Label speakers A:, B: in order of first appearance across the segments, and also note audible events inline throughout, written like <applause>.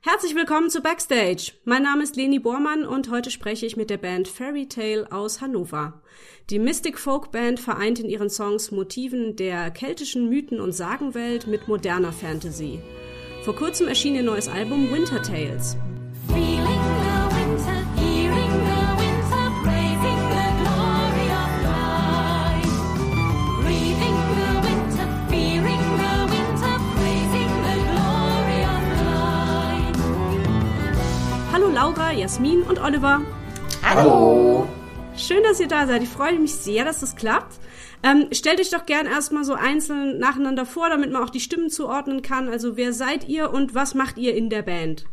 A: Herzlich willkommen zu Backstage. Mein Name ist Leni Bormann und heute spreche ich mit der Band Fairy Tale aus Hannover. Die Mystic Folk Band vereint in ihren Songs Motiven der keltischen Mythen- und Sagenwelt mit moderner Fantasy. Vor kurzem erschien ihr neues Album Winter Tales. Laura, Jasmin und Oliver.
B: Hallo.
A: Schön, dass ihr da seid. Ich freue mich sehr, dass das klappt. Ähm, stellt euch doch gern erstmal so einzeln nacheinander vor, damit man auch die Stimmen zuordnen kann. Also wer seid ihr und was macht ihr in der Band?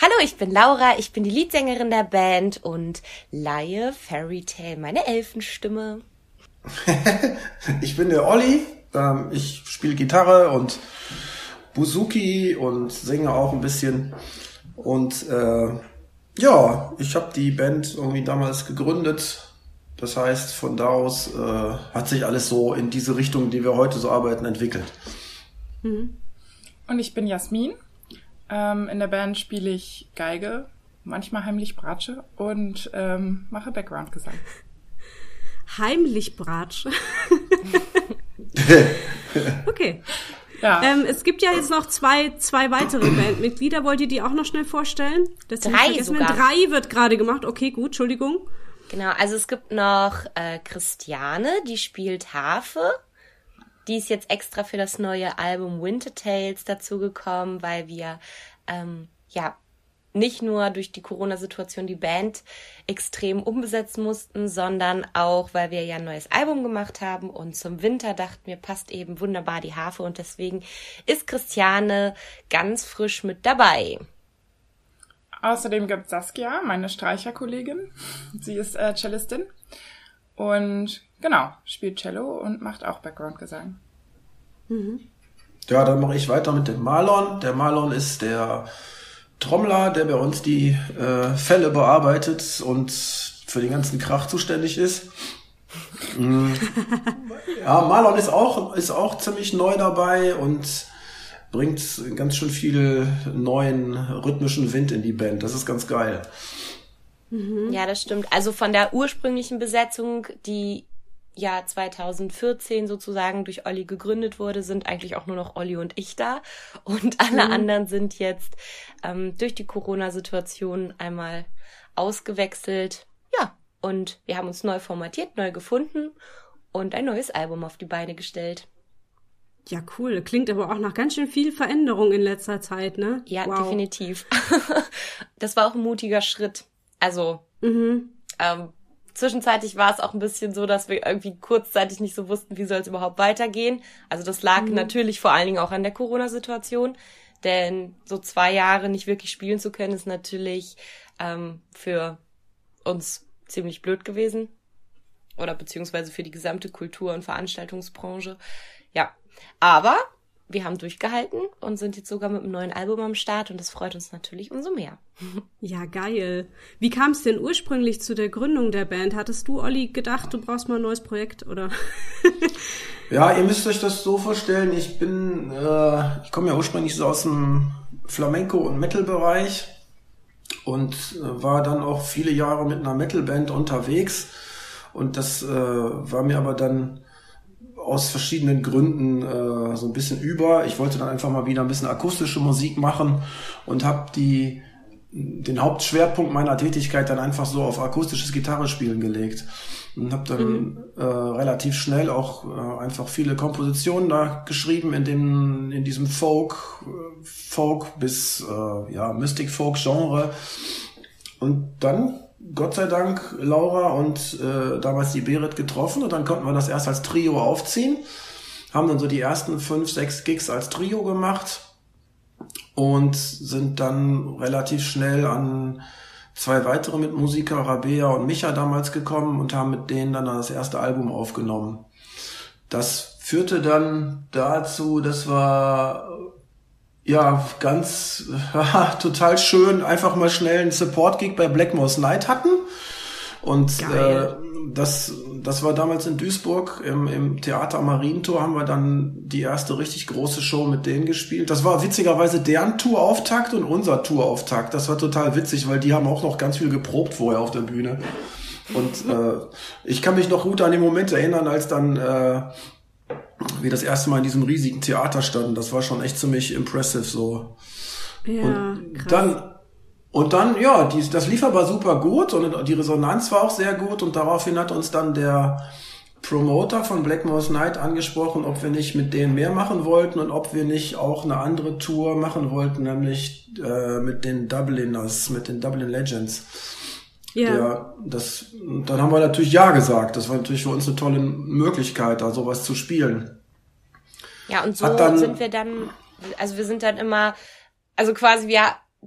B: Hallo, ich bin Laura, ich bin die Leadsängerin der Band und leihe Fairy Tale meine Elfenstimme. <laughs>
C: ich bin der Olli, ähm, ich spiele Gitarre und Buzuki und singe auch ein bisschen. Und äh, ja, ich habe die Band irgendwie damals gegründet. Das heißt, von da aus äh, hat sich alles so in diese Richtung, die wir heute so arbeiten, entwickelt.
D: Mhm. Und ich bin Jasmin. Ähm, in der Band spiele ich Geige, manchmal heimlich Bratsche und ähm, mache Background-Gesang.
A: Heimlich Bratsche? <laughs> <laughs> okay. Ja. Ähm, es gibt ja jetzt noch zwei, zwei weitere <clears throat> Bandmitglieder. Wollt ihr die auch noch schnell vorstellen?
B: Das drei sogar.
A: Drei wird gerade gemacht. Okay, gut, Entschuldigung.
B: Genau, also es gibt noch äh, Christiane, die spielt Harfe. Die ist jetzt extra für das neue Album Winter Tales dazugekommen, weil wir ähm, ja nicht nur durch die Corona-Situation die Band extrem umbesetzen mussten, sondern auch, weil wir ja ein neues Album gemacht haben und zum Winter dachten wir, passt eben wunderbar die Harfe und deswegen ist Christiane ganz frisch mit dabei.
D: Außerdem gibt Saskia, meine Streicherkollegin. Sie ist äh, Cellistin und genau, spielt Cello und macht auch Background-Gesang.
C: Mhm. Ja, dann mache ich weiter mit dem Marlon. Der Marlon ist der Trommler, der bei uns die äh, Fälle bearbeitet und für den ganzen Krach zuständig ist. Mm. <laughs> ja, Marlon ist auch, ist auch ziemlich neu dabei und bringt ganz schön viel neuen rhythmischen Wind in die Band. Das ist ganz geil.
B: Mhm. Ja, das stimmt. Also von der ursprünglichen Besetzung, die ja 2014 sozusagen durch Olli gegründet wurde, sind eigentlich auch nur noch Olli und ich da. Und alle mhm. anderen sind jetzt ähm, durch die Corona-Situation einmal ausgewechselt. Ja, und wir haben uns neu formatiert, neu gefunden und ein neues Album auf die Beine gestellt.
A: Ja, cool. Klingt aber auch nach ganz schön viel Veränderung in letzter Zeit, ne?
B: Ja, wow. definitiv. <laughs> das war auch ein mutiger Schritt. Also, mhm. ähm, Zwischenzeitlich war es auch ein bisschen so, dass wir irgendwie kurzzeitig nicht so wussten, wie soll es überhaupt weitergehen. Also das lag mhm. natürlich vor allen Dingen auch an der Corona-Situation, denn so zwei Jahre nicht wirklich spielen zu können, ist natürlich ähm, für uns ziemlich blöd gewesen. Oder beziehungsweise für die gesamte Kultur- und Veranstaltungsbranche. Ja, aber wir haben durchgehalten und sind jetzt sogar mit einem neuen Album am Start und das freut uns natürlich umso mehr. <laughs>
A: Ja, geil. Wie kam es denn ursprünglich zu der Gründung der Band? Hattest du, Olli, gedacht, du brauchst mal ein neues Projekt, oder? <laughs>
C: ja, ihr müsst euch das so vorstellen, ich bin, äh, ich komme ja ursprünglich so aus dem Flamenco- und Metal-Bereich und äh, war dann auch viele Jahre mit einer Metal-Band unterwegs und das äh, war mir aber dann aus verschiedenen Gründen äh, so ein bisschen über. Ich wollte dann einfach mal wieder ein bisschen akustische Musik machen und habe die den Hauptschwerpunkt meiner Tätigkeit dann einfach so auf akustisches Gitarrespielen gelegt und habe dann mhm. äh, relativ schnell auch äh, einfach viele Kompositionen da geschrieben in dem in diesem Folk Folk bis äh, ja Mystic Folk Genre und dann Gott sei Dank Laura und äh, damals die Berit getroffen und dann konnten wir das erst als Trio aufziehen. Haben dann so die ersten fünf, sechs Gigs als Trio gemacht und sind dann relativ schnell an zwei weitere Mitmusiker, Rabea und Micha damals gekommen und haben mit denen dann das erste Album aufgenommen. Das führte dann dazu, dass wir ja, ganz <laughs> ja, total schön einfach mal schnell einen Support-Gig bei Blackmore's Night hatten. Und äh, das, das war damals in Duisburg im, im Theater Marientor haben wir dann die erste richtig große Show mit denen gespielt. Das war witzigerweise deren Tourauftakt und unser Tourauftakt. Das war total witzig, weil die haben auch noch ganz viel geprobt vorher auf der Bühne. Und äh, ich kann mich noch gut an den Moment erinnern, als dann äh, wir das erste Mal in diesem riesigen Theater standen. Das war schon echt ziemlich impressive so. Ja, und krass. dann und dann, ja, die, das lief aber super gut und die Resonanz war auch sehr gut und daraufhin hat uns dann der Promoter von Black Mouse Night angesprochen, ob wir nicht mit denen mehr machen wollten und ob wir nicht auch eine andere Tour machen wollten, nämlich äh, mit den Dubliners, mit den Dublin Legends. Ja. Der, das, dann haben wir natürlich Ja gesagt. Das war natürlich für uns eine tolle Möglichkeit, da sowas zu spielen.
B: Ja, und so dann, sind wir dann, also wir sind dann immer, also quasi wir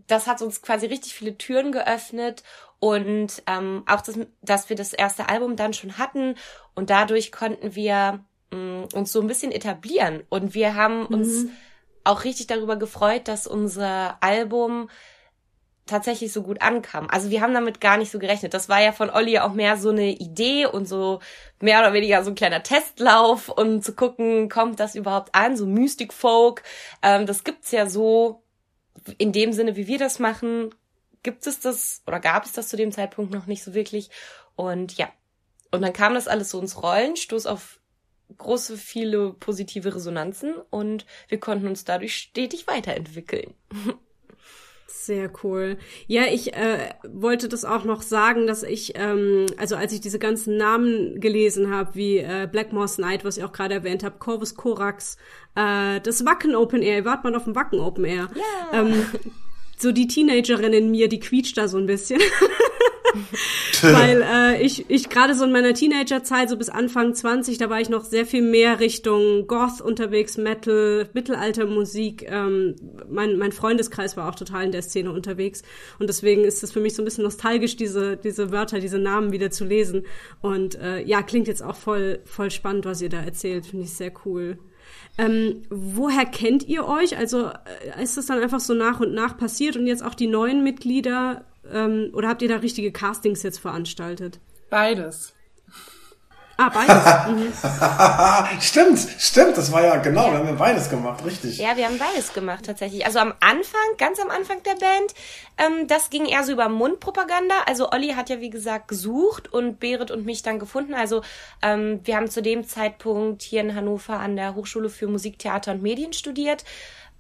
B: das hat uns quasi richtig viele Türen geöffnet und ähm, auch, das, dass wir das erste Album dann schon hatten und dadurch konnten wir mh, mm, uns so ein bisschen etablieren und wir haben mhm. uns auch richtig darüber gefreut, dass unser Album tatsächlich so gut ankam. Also wir haben damit gar nicht so gerechnet. Das war ja von Olli auch mehr so eine Idee und so mehr oder weniger so ein kleiner Testlauf und zu gucken, kommt das überhaupt an, so Mystic Folk. Ähm, das gibt's ja so in dem Sinne, wie wir das machen, gibt es das oder gab es das zu dem Zeitpunkt noch nicht so wirklich. Und ja, und dann kam das alles so ins Rollen, stoß auf große, viele positive Resonanzen und wir konnten uns dadurch stetig weiterentwickeln. <laughs>
A: Sehr cool. Ja, ich äh, wollte das auch noch sagen, dass ich, ähm, also als ich diese ganzen Namen gelesen habe, wie äh, Blackmore's Night, was ich auch gerade erwähnt habe, Corvus Corax, äh, das Wacken Open Air, ihr wart mal auf dem Wacken Open Air. Ja. Ähm, so die Teenagerin in mir, die quietscht da so ein bisschen. <laughs> <laughs> Weil äh, ich, ich gerade so in meiner Teenagerzeit, so bis Anfang 20, da war ich noch sehr viel mehr Richtung Goth unterwegs, Metal, Mittelaltermusik. Ähm, mein, mein Freundeskreis war auch total in der Szene unterwegs. Und deswegen ist es für mich so ein bisschen nostalgisch, diese, diese Wörter, diese Namen wieder zu lesen. Und äh, ja, klingt jetzt auch voll, voll spannend, was ihr da erzählt. Finde ich sehr cool. Ähm, woher kennt ihr euch? Also äh, ist das dann einfach so nach und nach passiert und jetzt auch die neuen Mitglieder ähm, oder habt ihr da richtige Castings jetzt veranstaltet?
D: Beides.
A: Ah, beides. <laughs>
C: Mhm. stimmt, stimmt, das war ja genau, wir haben ja beides gemacht, richtig.
B: Ja, wir haben beides gemacht tatsächlich. Also am Anfang, ganz am Anfang der Band, ähm, das ging eher so über Mundpropaganda. Also Olli hat ja wie gesagt gesucht und Berit und mich dann gefunden. Also ähm, wir haben zu dem Zeitpunkt hier in Hannover an der Hochschule für Musik, Theater und Medien studiert.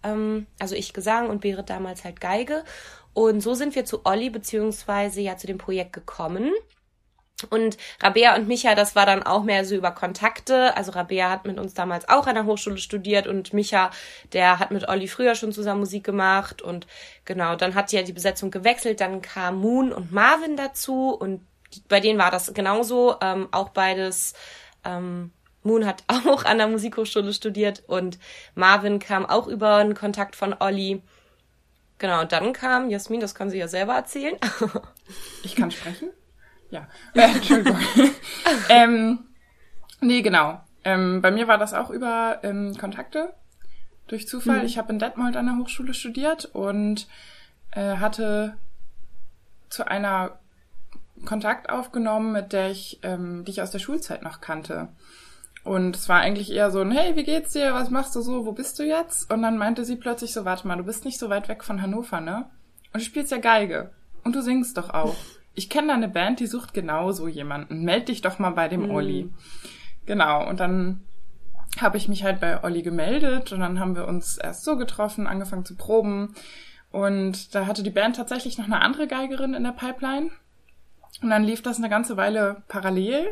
B: Ähm, also ich Gesang und Berit damals halt Geige. Und so sind wir zu Olli beziehungsweise ja zu dem Projekt gekommen. Und Rabea und Micha, das war dann auch mehr so über Kontakte. Also Rabea hat mit uns damals auch an der Hochschule studiert und Micha, der hat mit Olli früher schon zusammen Musik gemacht. Und genau, dann hat ja die Besetzung gewechselt. Dann kam Moon und Marvin dazu und bei denen war das genauso. Ähm, auch beides. Ähm, Moon hat <laughs> auch an der Musikhochschule studiert und Marvin kam auch über einen Kontakt von Olli. Genau, und dann kam Jasmin, das kann sie ja selber erzählen.
D: ich kann sprechen? Ja. <laughs> Äh, Entschuldigung. <laughs> ähm, nee, genau. Ähm, bei mir war das auch über ähm, Kontakte durch Zufall. Mhm. Ich habe in Detmold an der Hochschule studiert und äh, hatte zu einer Kontakt aufgenommen, mit der ich, ähm, die ich aus der Schulzeit noch kannte. Und es war eigentlich eher so ein, hey, wie geht's dir? Was machst du so? Wo bist du jetzt? Und dann meinte sie plötzlich so, warte mal, du bist nicht so weit weg von Hannover, ne? Und du spielst ja Geige. Und du singst doch auch. <laughs> Ich kenne da eine Band, die sucht genau so jemanden. Meld dich doch mal bei dem mhm. Olli. Genau. Und dann habe ich mich halt bei Olli gemeldet und dann haben wir uns erst so getroffen, angefangen zu proben. Und da hatte die Band tatsächlich noch eine andere Geigerin in der Pipeline. Und dann lief das eine ganze Weile parallel,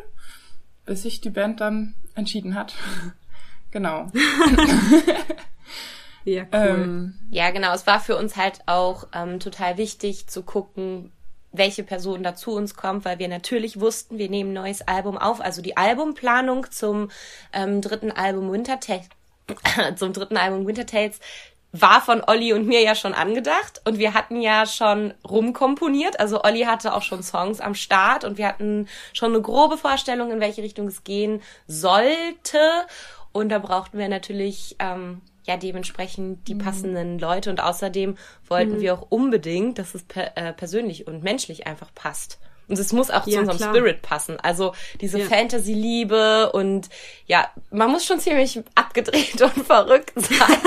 D: bis sich die Band dann entschieden hat. <laughs> genau. <laughs>
B: ja, cool. Ähm, ja, genau. Es war für uns halt auch ähm, total wichtig zu gucken, welche Person da zu uns kommt, weil wir natürlich wussten, wir nehmen ein neues Album auf. Also die Albumplanung zum ähm, dritten Album Winter Tales, <coughs> zum dritten Album Winter Tales war von Olli und mir ja schon angedacht und wir hatten ja schon rumkomponiert. Also Olli hatte auch schon Songs am Start und wir hatten schon eine grobe Vorstellung, in welche Richtung es gehen sollte. Und da brauchten wir natürlich ähm, ja dementsprechend die mhm. passenden Leute und außerdem wollten mhm. wir auch unbedingt, dass es per, äh, persönlich und menschlich einfach passt. Und es muss auch ja, zu unserem klar. Spirit passen. Also diese ja. Fantasy-Liebe und ja, man muss schon ziemlich abgedreht <laughs> und verrückt sein,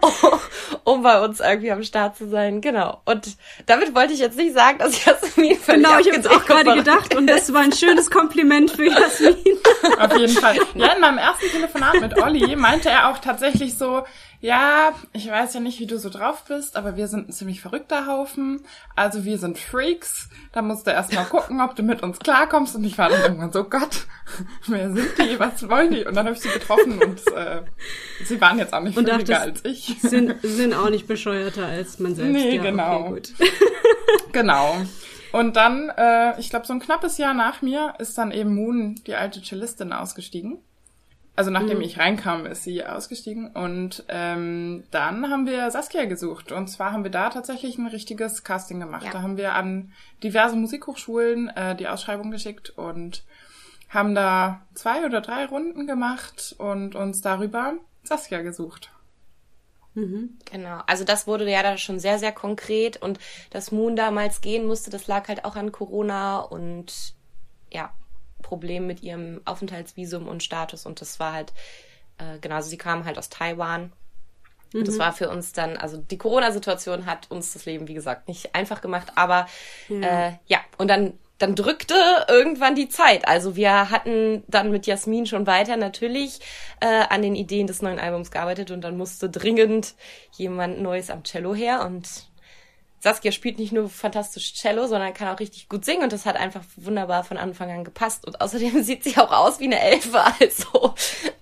B: um, um, bei uns irgendwie am Start zu sein. Genau. Und damit wollte ich jetzt nicht sagen, dass Jasmin <laughs> völlig
A: Genau, ich habe auch gerade gedacht und das war ein schönes Kompliment für Jasmin.
D: Auf jeden Fall. Ja, in meinem ersten Telefonat mit Olli meinte er auch tatsächlich so, ja, ich weiß ja nicht, wie du so drauf bist, aber wir sind ein ziemlich verrückter Haufen. Also wir sind Freaks. Da musst du erstmal gucken, ob du mit uns klarkommst. Und ich war dann irgendwann so, Gott, <laughs> wer sind die? Was wollen die? Und dann habe ich sie getroffen und äh, sie waren jetzt auch nicht und als ich.
A: Sind, <laughs> sind auch nicht bescheuerter als man selbst.
D: Nee, ja, genau. Okay, <laughs> genau. Und dann, äh, ich glaube, so ein knappes Jahr nach mir ist dann eben Moon, die alte Cellistin, ausgestiegen. Also nachdem mhm. ich reinkam, ist sie ausgestiegen und ähm, dann haben wir Saskia gesucht und zwar haben wir da tatsächlich ein richtiges Casting gemacht. Ja. Da haben wir an diverse Musikhochschulen äh, die Ausschreibung geschickt und haben da zwei oder drei Runden gemacht und uns darüber Saskia gesucht.
B: Mhm. Genau, also das wurde ja da schon sehr, sehr konkret und dass Moon damals gehen musste, das lag halt auch an Corona und ja, Problem mit ihrem Aufenthaltsvisum und Status und das war halt, äh, genau, also sie kam halt aus Taiwan. Mhm. Und das war für uns dann, also die Corona-Situation hat uns das Leben, wie gesagt, nicht einfach gemacht, aber mhm. äh, ja, und dann dann drückte irgendwann die Zeit. Also wir hatten dann mit Jasmin schon weiter natürlich äh, an den Ideen des neuen Albums gearbeitet und dann musste dringend jemand Neues am Cello her und Saskia spielt nicht nur fantastisch Cello, sondern kann auch richtig gut singen und das hat einfach wunderbar von Anfang an gepasst. Und außerdem <laughs> sieht sie auch aus wie eine Elfe, also.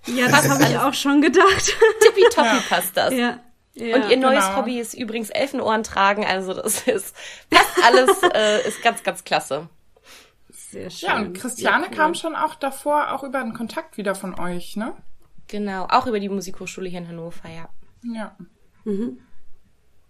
A: Ja, das habe ich auch schon gedacht.
B: Tippitoppi ja. passt das. Ja. Ja, und ihr neues genau. Hobby ist übrigens Elfenohren tragen, also das ist fast alles <laughs> äh, ist ganz, ganz klasse.
D: Sehr schön. Ja, und Christiane ja, kam schon auch davor auch über einen Kontakt wieder von euch, ne?
B: Genau, auch über die Musikhochschule hier in Hannover, ja.
D: Ja. Mhm.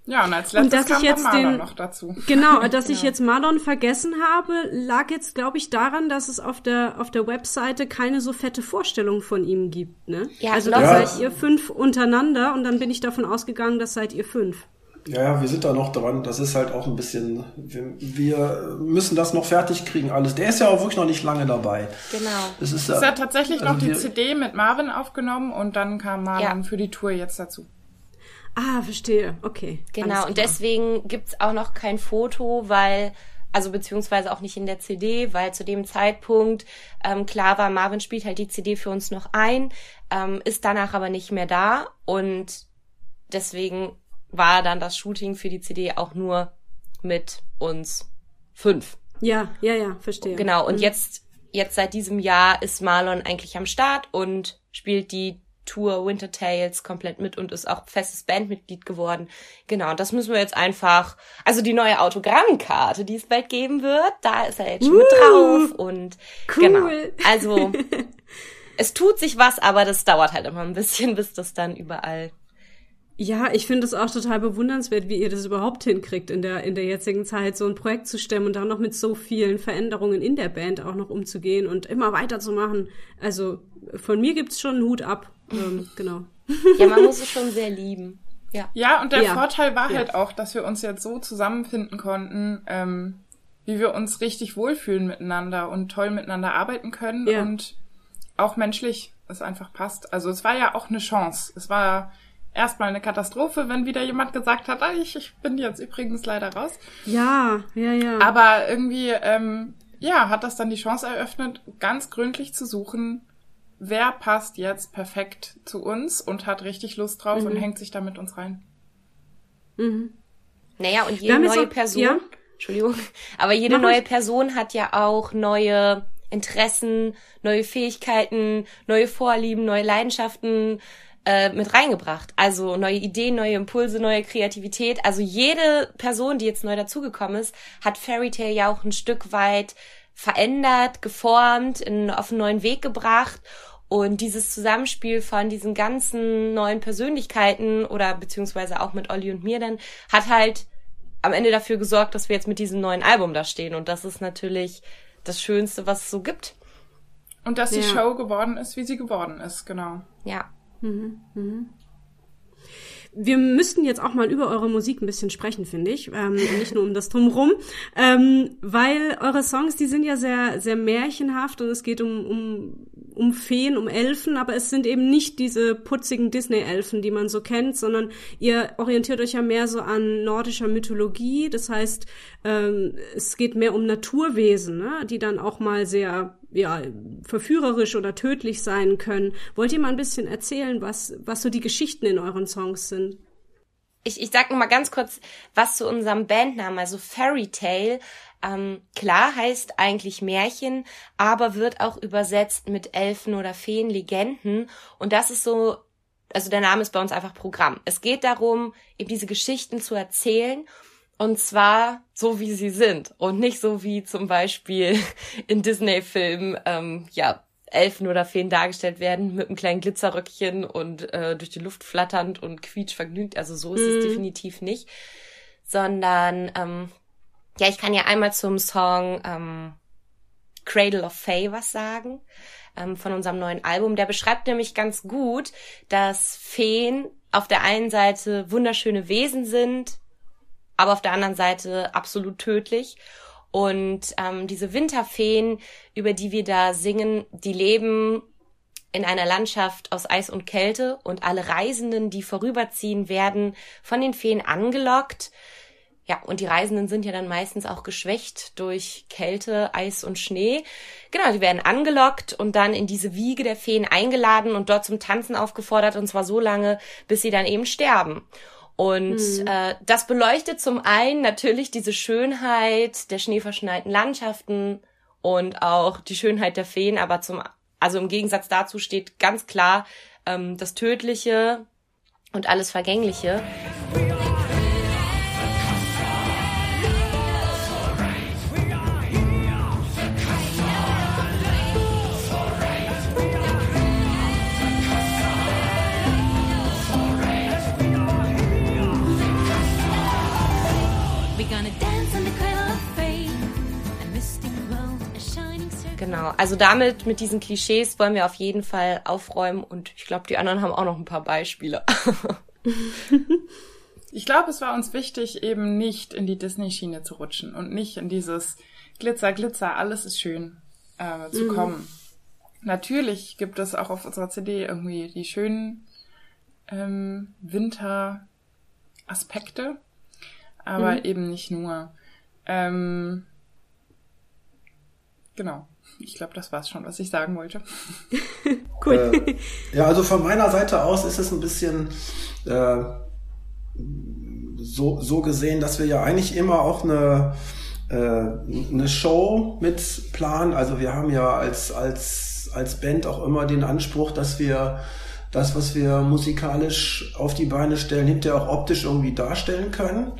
D: Ja, und als letztes und dass kam ich jetzt Marlon den, noch dazu.
A: Genau, <laughs> dass ich jetzt Marlon vergessen habe, lag jetzt, glaube ich, daran, dass es auf der, auf der Webseite keine so fette Vorstellung von ihm gibt. Ne? Ja, also da ja. seid ihr fünf untereinander und dann bin ich davon ausgegangen, das seid ihr fünf.
C: Ja, wir sind da noch dran. Das ist halt auch ein bisschen, wir, wir, müssen das noch fertig kriegen, alles. Der ist ja auch wirklich noch nicht lange dabei.
B: Genau.
D: Das ist, es hat tatsächlich also noch die CD mit Marvin aufgenommen und dann kam Marlon ja. für die Tour jetzt dazu.
A: Ah, verstehe. Okay.
B: Genau, und deswegen gibt's auch noch kein Foto, weil, also beziehungsweise auch nicht in der CD, weil zu dem Zeitpunkt ähm, klar war, Marvin spielt halt die CD für uns noch ein, ähm, ist danach aber nicht mehr da und deswegen war dann das Shooting für die CD auch nur mit uns fünf.
A: Ja, ja, ja, verstehe.
B: Genau, und mhm. jetzt, jetzt seit diesem Jahr ist Marlon eigentlich am Start und spielt die Tour Winter Tales komplett mit und ist auch festes Bandmitglied geworden. Genau, das müssen wir jetzt einfach, also die neue Autogrammkarte, die es bald geben wird, da ist er jetzt schon uh, mit drauf und cool. genau. Also <laughs> es tut sich was, aber das dauert halt immer ein bisschen, bis das dann überall
A: ja, ich finde es auch total bewundernswert, wie ihr das überhaupt hinkriegt, in der, in der jetzigen Zeit so ein Projekt zu stemmen und dann noch mit so vielen Veränderungen in der Band auch noch umzugehen und immer weiterzumachen. Also von mir gibt's schon einen Hut ab. Ähm, genau. <laughs>
B: Ja, man muss es schon sehr lieben. Ja,
D: ja und der ja. Vorteil war ja. halt auch, dass wir uns jetzt so zusammenfinden konnten, ähm, wie wir uns richtig wohlfühlen miteinander und toll miteinander arbeiten können ja. und auch menschlich es einfach passt. Also es war ja auch eine Chance. Es war erstmal eine Katastrophe, wenn wieder jemand gesagt hat, ah, ich, ich bin jetzt übrigens leider raus.
A: Ja, ja, ja.
D: Aber irgendwie, ähm, ja, hat das dann die Chance eröffnet, ganz gründlich zu suchen, wer passt jetzt perfekt zu uns und hat richtig Lust drauf mhm. und hängt sich da mit uns rein.
B: Mhm. Naja, und jede neue auch, Person, ja? Entschuldigung, <laughs> aber jede Mach neue ich. Person hat ja auch neue Interessen, neue Fähigkeiten, neue Vorlieben, neue Leidenschaften äh, mit reingebracht. Also neue Ideen, neue Impulse, neue Kreativität. Also jede Person, die jetzt neu dazugekommen ist, hat Fairy Tale ja auch ein Stück weit verändert, geformt, in, auf einen neuen Weg gebracht. Und dieses Zusammenspiel von diesen ganzen neuen Persönlichkeiten oder beziehungsweise auch mit Olli und mir dann hat halt am Ende dafür gesorgt, dass wir jetzt mit diesem neuen Album da stehen. Und das ist natürlich das Schönste, was es so gibt.
D: Und dass die Show geworden ist, wie sie geworden ist, genau.
B: Ja. Mhm,
A: mhm. wir müssten jetzt auch mal über eure Musik ein bisschen sprechen, finde ich. Ähm, nicht nur um das Drumrum. Ähm, weil eure Songs, die sind ja sehr, sehr märchenhaft und es geht um, um, um Feen, um Elfen, aber es sind eben nicht diese putzigen Disney-Elfen, die man so kennt, sondern ihr orientiert euch ja mehr so an nordischer Mythologie. Das heißt, ähm, es geht mehr um Naturwesen, ne? die dann auch mal sehr ja, verführerisch oder tödlich sein können. Wollt ihr mal ein bisschen erzählen, was, was so die Geschichten in euren Songs sind?
B: Ich, ich sag nur mal ganz kurz was zu unserem Bandnamen, also Fairy Tale. Ähm, klar heißt eigentlich Märchen, aber wird auch übersetzt mit Elfen oder Feen, Legenden. Und das ist so, also der Name ist bei uns einfach Programm. Es geht darum, eben diese Geschichten zu erzählen und zwar so, wie sie sind und nicht so wie zum Beispiel <laughs> in Disney-Filmen, ähm, ja, Elfen oder Feen dargestellt werden mit einem kleinen Glitzerröckchen und äh, durch die Luft flatternd und quietsch vergnügt. Also so ist mm. es mhm. definitiv nicht. Sondern, ähm, ja, ich kann ja einmal zum Song ähm, Cradle of Fae was sagen ähm, von unserem neuen Album. Der beschreibt nämlich ganz gut, dass Feen auf der einen Seite wunderschöne Wesen sind, aber auf der anderen Seite absolut tödlich. Und ähm, diese Winterfeen, über die wir da singen, die leben in einer Landschaft aus Eis und Kälte und alle Reisenden, die vorüberziehen, werden von den Feen angelockt. Ja, und die Reisenden sind ja dann meistens auch geschwächt durch Kälte, Eis und Schnee. Genau, die werden angelockt und dann in diese Wiege der Feen eingeladen und dort zum Tanzen aufgefordert und zwar so lange, bis sie dann eben sterben. Und mhm. äh, das beleuchtet zum einen natürlich diese Schönheit der schneeverschneiten Landschaften und auch die Schönheit der Feen, aber zum, also im Gegensatz dazu steht ganz klar ähm, das Tödliche und alles Vergängliche. Genau, also damit, mit diesen Klischees wollen wir auf jeden Fall aufräumen und ich glaube, die anderen haben auch noch ein paar Beispiele. <laughs>
D: ich glaube, es war uns wichtig, eben nicht in die Disney-Schiene zu rutschen und nicht in dieses Glitzer, Glitzer, alles ist schön äh, zu mhm. kommen. Natürlich gibt es auch auf unserer CD irgendwie die schönen ähm, Winter-Aspekte, aber mhm. eben nicht nur. Ähm, genau. Ich glaube, das war's schon, was ich sagen wollte. <laughs>
C: cool. Äh, ja, also von meiner Seite aus ist es ein bisschen äh, so, so gesehen, dass wir ja eigentlich immer auch eine, äh, eine Show mit planen. Also wir haben ja als, als, als Band auch immer den Anspruch, dass wir das, was wir musikalisch auf die Beine stellen, hinterher auch optisch irgendwie darstellen können.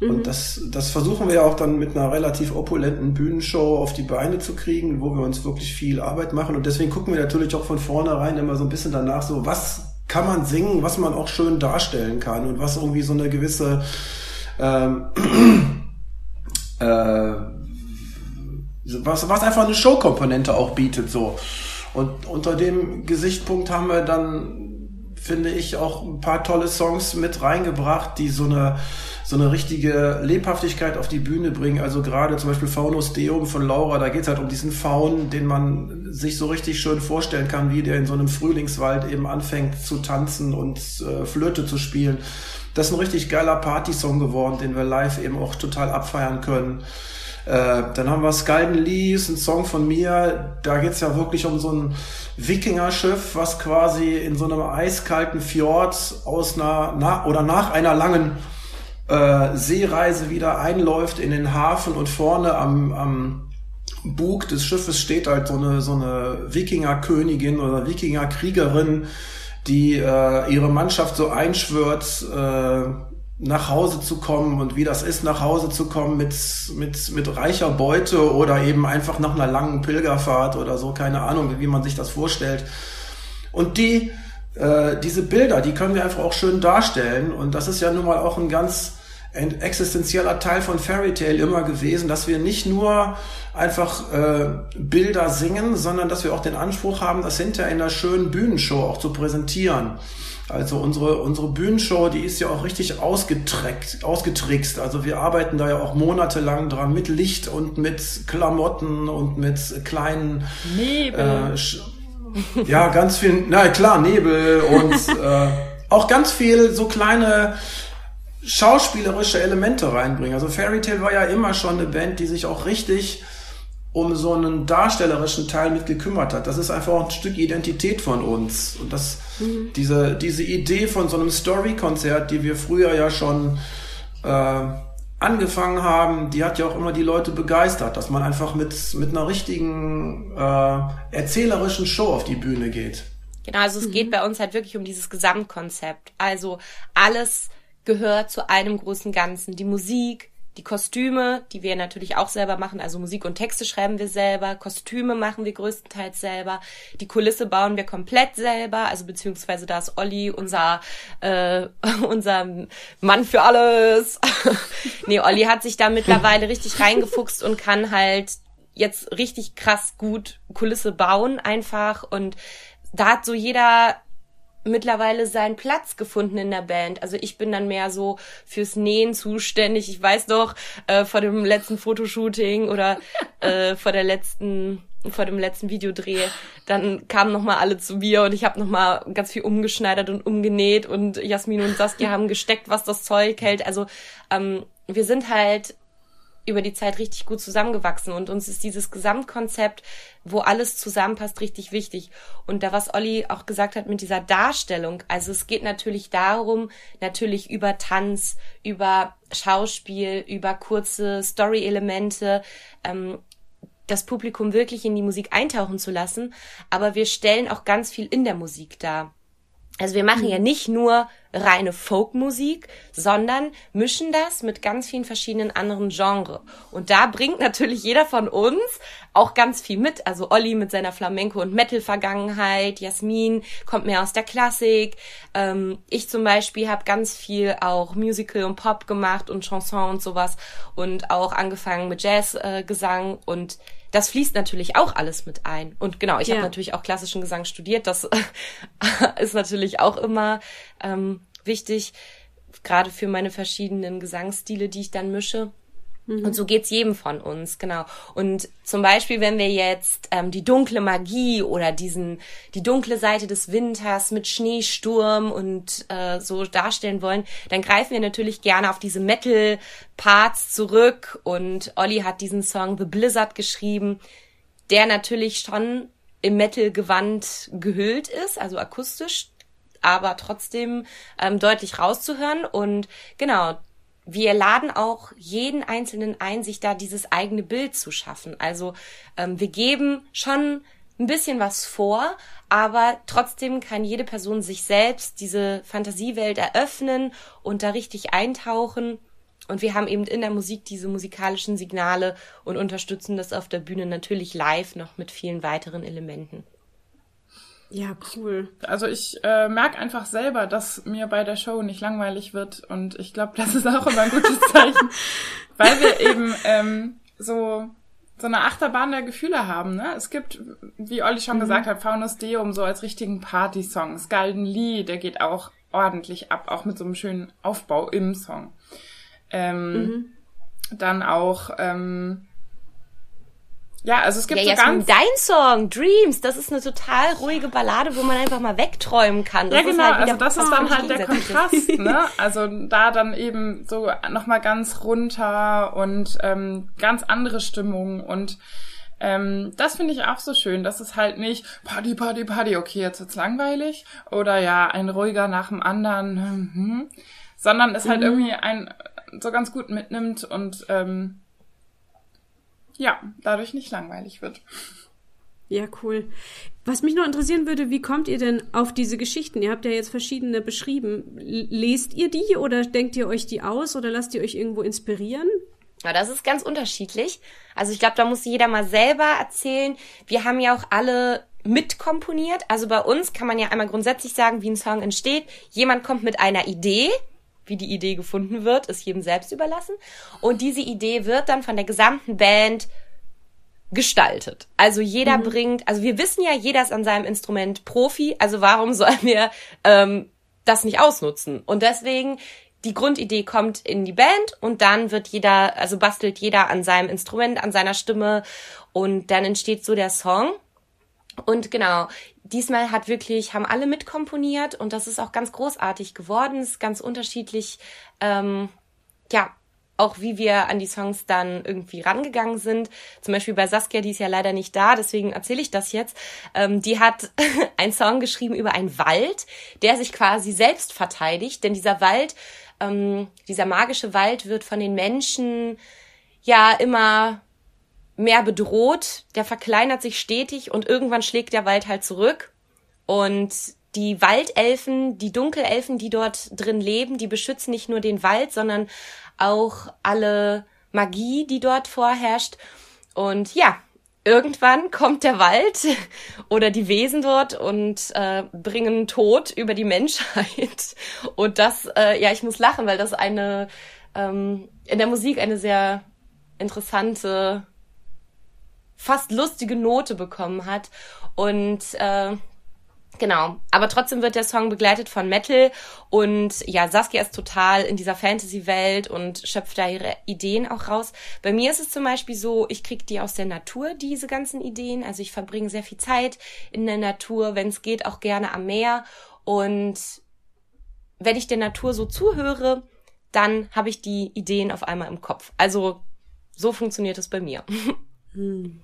C: Mhm. Und das, das versuchen wir auch dann mit einer relativ opulenten Bühnenshow auf die Beine zu kriegen, wo wir uns wirklich viel Arbeit machen. Und deswegen gucken wir natürlich auch von vornherein immer so ein bisschen danach so, was kann man singen, was man auch schön darstellen kann und was irgendwie so eine gewisse ähm, <clears throat> äh, was, was einfach eine Showkomponente auch bietet so. Und unter dem Gesichtspunkt haben wir dann, finde ich, auch ein paar tolle Songs mit reingebracht, die so eine so eine richtige Lebhaftigkeit auf die Bühne bringen. Also gerade zum Beispiel Faunus Deum von Laura, da geht es halt um diesen Faun, den man sich so richtig schön vorstellen kann, wie der in so einem Frühlingswald eben anfängt zu tanzen und äh, Flöte zu spielen. Das ist ein richtig geiler Partysong geworden, den wir live eben auch total abfeiern können. Äh, dann haben wir Skalden Lee, ist ein Song von mir. Da geht's ja wirklich um so ein Wikingerschiff, was quasi in so einem eiskalten Fjord aus einer, na, oder nach einer langen äh, Seereise wieder einläuft in den Hafen und vorne am, am Bug des Schiffes steht halt so eine, so eine Wikingerkönigin oder Wikingerkriegerin, die äh, ihre Mannschaft so einschwört, äh, nach Hause zu kommen und wie das ist, nach Hause zu kommen mit, mit, mit reicher Beute oder eben einfach nach einer langen Pilgerfahrt oder so, keine Ahnung, wie man sich das vorstellt. Und die, äh, diese Bilder, die können wir einfach auch schön darstellen und das ist ja nun mal auch ein ganz existenzieller Teil von Fairy Tale immer gewesen, dass wir nicht nur einfach äh, Bilder singen, sondern dass wir auch den Anspruch haben, das hinterher in einer schönen Bühnenshow auch zu präsentieren. Also unsere, unsere Bühnenshow, die ist ja auch richtig ausgetreckt, ausgetrickst. Also wir arbeiten da ja auch monatelang dran mit Licht und mit Klamotten und mit kleinen
D: Nebel.
C: Äh, ja, ganz viel, na klar, Nebel und <laughs> äh, auch ganz viel so kleine schauspielerische Elemente reinbringen. Also Fairy Tale war ja immer schon eine Band, die sich auch richtig um so einen darstellerischen Teil mit gekümmert hat. Das ist einfach ein Stück Identität von uns. Und das, mhm. diese, diese Idee von so einem Story-Konzert, die wir früher ja schon äh, angefangen haben, die hat ja auch immer die Leute begeistert, dass man einfach mit, mit einer richtigen äh, erzählerischen Show auf die Bühne geht.
B: Genau, also es mhm. geht bei uns halt wirklich um dieses Gesamtkonzept. Also alles gehört zu einem großen Ganzen. Die Musik, die Kostüme, die wir natürlich auch selber machen, also Musik und Texte schreiben wir selber, Kostüme machen wir größtenteils selber, die Kulisse bauen wir komplett selber, also beziehungsweise da ist Olli unser äh, <laughs> unser Mann für alles. <laughs> nee, Olli hat sich da mittlerweile richtig reingefuchst und kann halt jetzt richtig krass gut Kulisse bauen einfach und da hat so jeder mittlerweile seinen Platz gefunden in der Band. Also ich bin dann mehr so fürs Nähen zuständig. Ich weiß doch, äh, vor dem letzten Fotoshooting oder <laughs> äh, vor der letzten vor dem letzten Videodreh, dann kamen noch mal alle zu mir und ich habe noch mal ganz viel umgeschneidert und umgenäht und Jasmin und Saskia haben gesteckt, was das Zeug hält. Also ähm, wir sind halt über die Zeit richtig gut zusammengewachsen und uns ist dieses Gesamtkonzept, wo alles zusammenpasst, richtig wichtig. Und da, was Olli auch gesagt hat mit dieser Darstellung, also es geht natürlich darum, natürlich über Tanz, über Schauspiel, über kurze Story-Elemente, ähm, das Publikum wirklich in die Musik eintauchen zu lassen, aber wir stellen auch ganz viel in der Musik dar. Also wir machen ja mhm. nicht nur reine Folkmusik, sondern mischen das mit ganz vielen verschiedenen anderen Genres. Und da bringt natürlich jeder von uns auch ganz viel mit. Also Olli mit seiner Flamenco- und Metal-Vergangenheit, Jasmin kommt mehr aus der Klassik. Ähm, ich zum Beispiel habe ganz viel auch Musical und Pop gemacht und Chanson und sowas und auch angefangen mit Jazzgesang äh, und das fließt natürlich auch alles mit ein. Und genau, ich ja. habe natürlich auch klassischen Gesang studiert. Das <laughs> ist natürlich auch immer ähm, wichtig, gerade für meine verschiedenen Gesangsstile, die ich dann mische. Und mhm. so geht's jedem von uns, genau. Und zum Beispiel, wenn wir jetzt ähm, die dunkle Magie oder diesen die dunkle Seite des Winters mit Schneesturm und äh, so darstellen wollen, dann greifen wir natürlich gerne auf diese Metal-Parts zurück. Und Olli hat diesen Song The Blizzard geschrieben, der natürlich schon im Metal-Gewand gehüllt ist, also akustisch aber trotzdem ähm, deutlich rauszuhören. Und genau, wir laden auch jeden Einzelnen ein, sich da dieses eigene Bild zu schaffen. Also ähm, wir geben schon ein bisschen was vor, aber trotzdem kann jede Person sich selbst diese Fantasiewelt eröffnen und da richtig eintauchen. Und wir haben eben in der Musik diese musikalischen Signale und unterstützen das auf der Bühne natürlich live noch mit vielen weiteren Elementen.
A: Ja, cool.
D: Also ich äh, merke einfach selber, dass mir bei der Show nicht langweilig wird und ich glaube, das ist auch immer ein gutes <laughs> Zeichen, weil wir eben ähm, so so eine Achterbahn der Gefühle haben. Ne? Es gibt, wie Olli schon mhm. gesagt hat, Faunus Deum so als richtigen Party-Song. Skalden Lee, der geht auch ordentlich ab, auch mit so einem schönen Aufbau im Song. Ähm, mhm. Dann auch ähm, ja, also es gibt ja, so ganz...
B: Dein Song, Dreams, das ist eine total ruhige Ballade, wo man einfach mal wegträumen kann.
D: Das ja, genau, halt also das ist dann halt der Kontrast, <laughs> ne? Also da dann eben so nochmal ganz runter und ähm, ganz andere Stimmung und ähm, das finde ich auch so schön, dass es halt nicht Party, Party, Party, okay, jetzt wird's langweilig oder ja, ein ruhiger nach dem anderen, hm, hm, sondern es halt mhm. halt irgendwie ein so ganz gut mitnimmt und ähm, ja, dadurch nicht langweilig wird.
A: Ja, cool. Was mich noch interessieren würde, wie kommt ihr denn auf diese Geschichten? Ihr habt ja jetzt verschiedene beschrieben. Lest ihr die oder denkt ihr euch die aus oder lasst ihr euch irgendwo inspirieren?
B: Ja, das ist ganz unterschiedlich. Also ich glaube, da muss jeder mal selber erzählen. Wir haben ja auch alle mitkomponiert. Also bei uns kann man ja einmal grundsätzlich sagen, wie ein Song entsteht. Jemand kommt mit einer Idee wie die Idee gefunden wird, ist jedem selbst überlassen. Und diese Idee wird dann von der gesamten Band gestaltet. Also jeder mhm. bringt, also wir wissen ja, jeder ist an seinem Instrument Profi, also warum sollen wir ähm, das nicht ausnutzen. Und deswegen die Grundidee kommt in die Band und dann wird jeder, also bastelt jeder an seinem Instrument, an seiner Stimme und dann entsteht so der Song. Und genau, diesmal hat wirklich, haben alle mitkomponiert und das ist auch ganz großartig geworden, ist ganz unterschiedlich, ähm, ja, auch wie wir an die Songs dann irgendwie rangegangen sind. Zum Beispiel bei Saskia, die ist ja leider nicht da, deswegen erzähle ich das jetzt. Ähm, die hat <laughs> einen Song geschrieben über einen Wald, der sich quasi selbst verteidigt, denn dieser Wald, ähm, dieser magische Wald wird von den Menschen ja immer mehr bedroht, der verkleinert sich stetig und irgendwann schlägt der Wald halt zurück. Und die Waldelfen, die Dunkelelfen, die dort drin leben, die beschützen nicht nur den Wald, sondern auch alle Magie, die dort vorherrscht. Und ja, irgendwann kommt der Wald <laughs> oder die Wesen dort und äh, bringen Tod über die Menschheit. <laughs> Und das, äh, ja, ich muss lachen, weil das eine ähm, in der Musik eine sehr interessante fast lustige Note bekommen hat. Und äh, Genau, aber trotzdem wird der Song begleitet von Metal und ja, Saskia ist total in dieser Fantasy-Welt und schöpft da ihre Ideen auch raus. Bei mir ist es zum Beispiel so, ich krieg die aus der Natur, diese ganzen Ideen. Also ich verbringe sehr viel Zeit in der Natur, wenn es geht, auch gerne am Meer. Und wenn ich der Natur so zuhöre, dann habe ich die Ideen auf einmal im Kopf. Also so funktioniert es bei mir. Hm.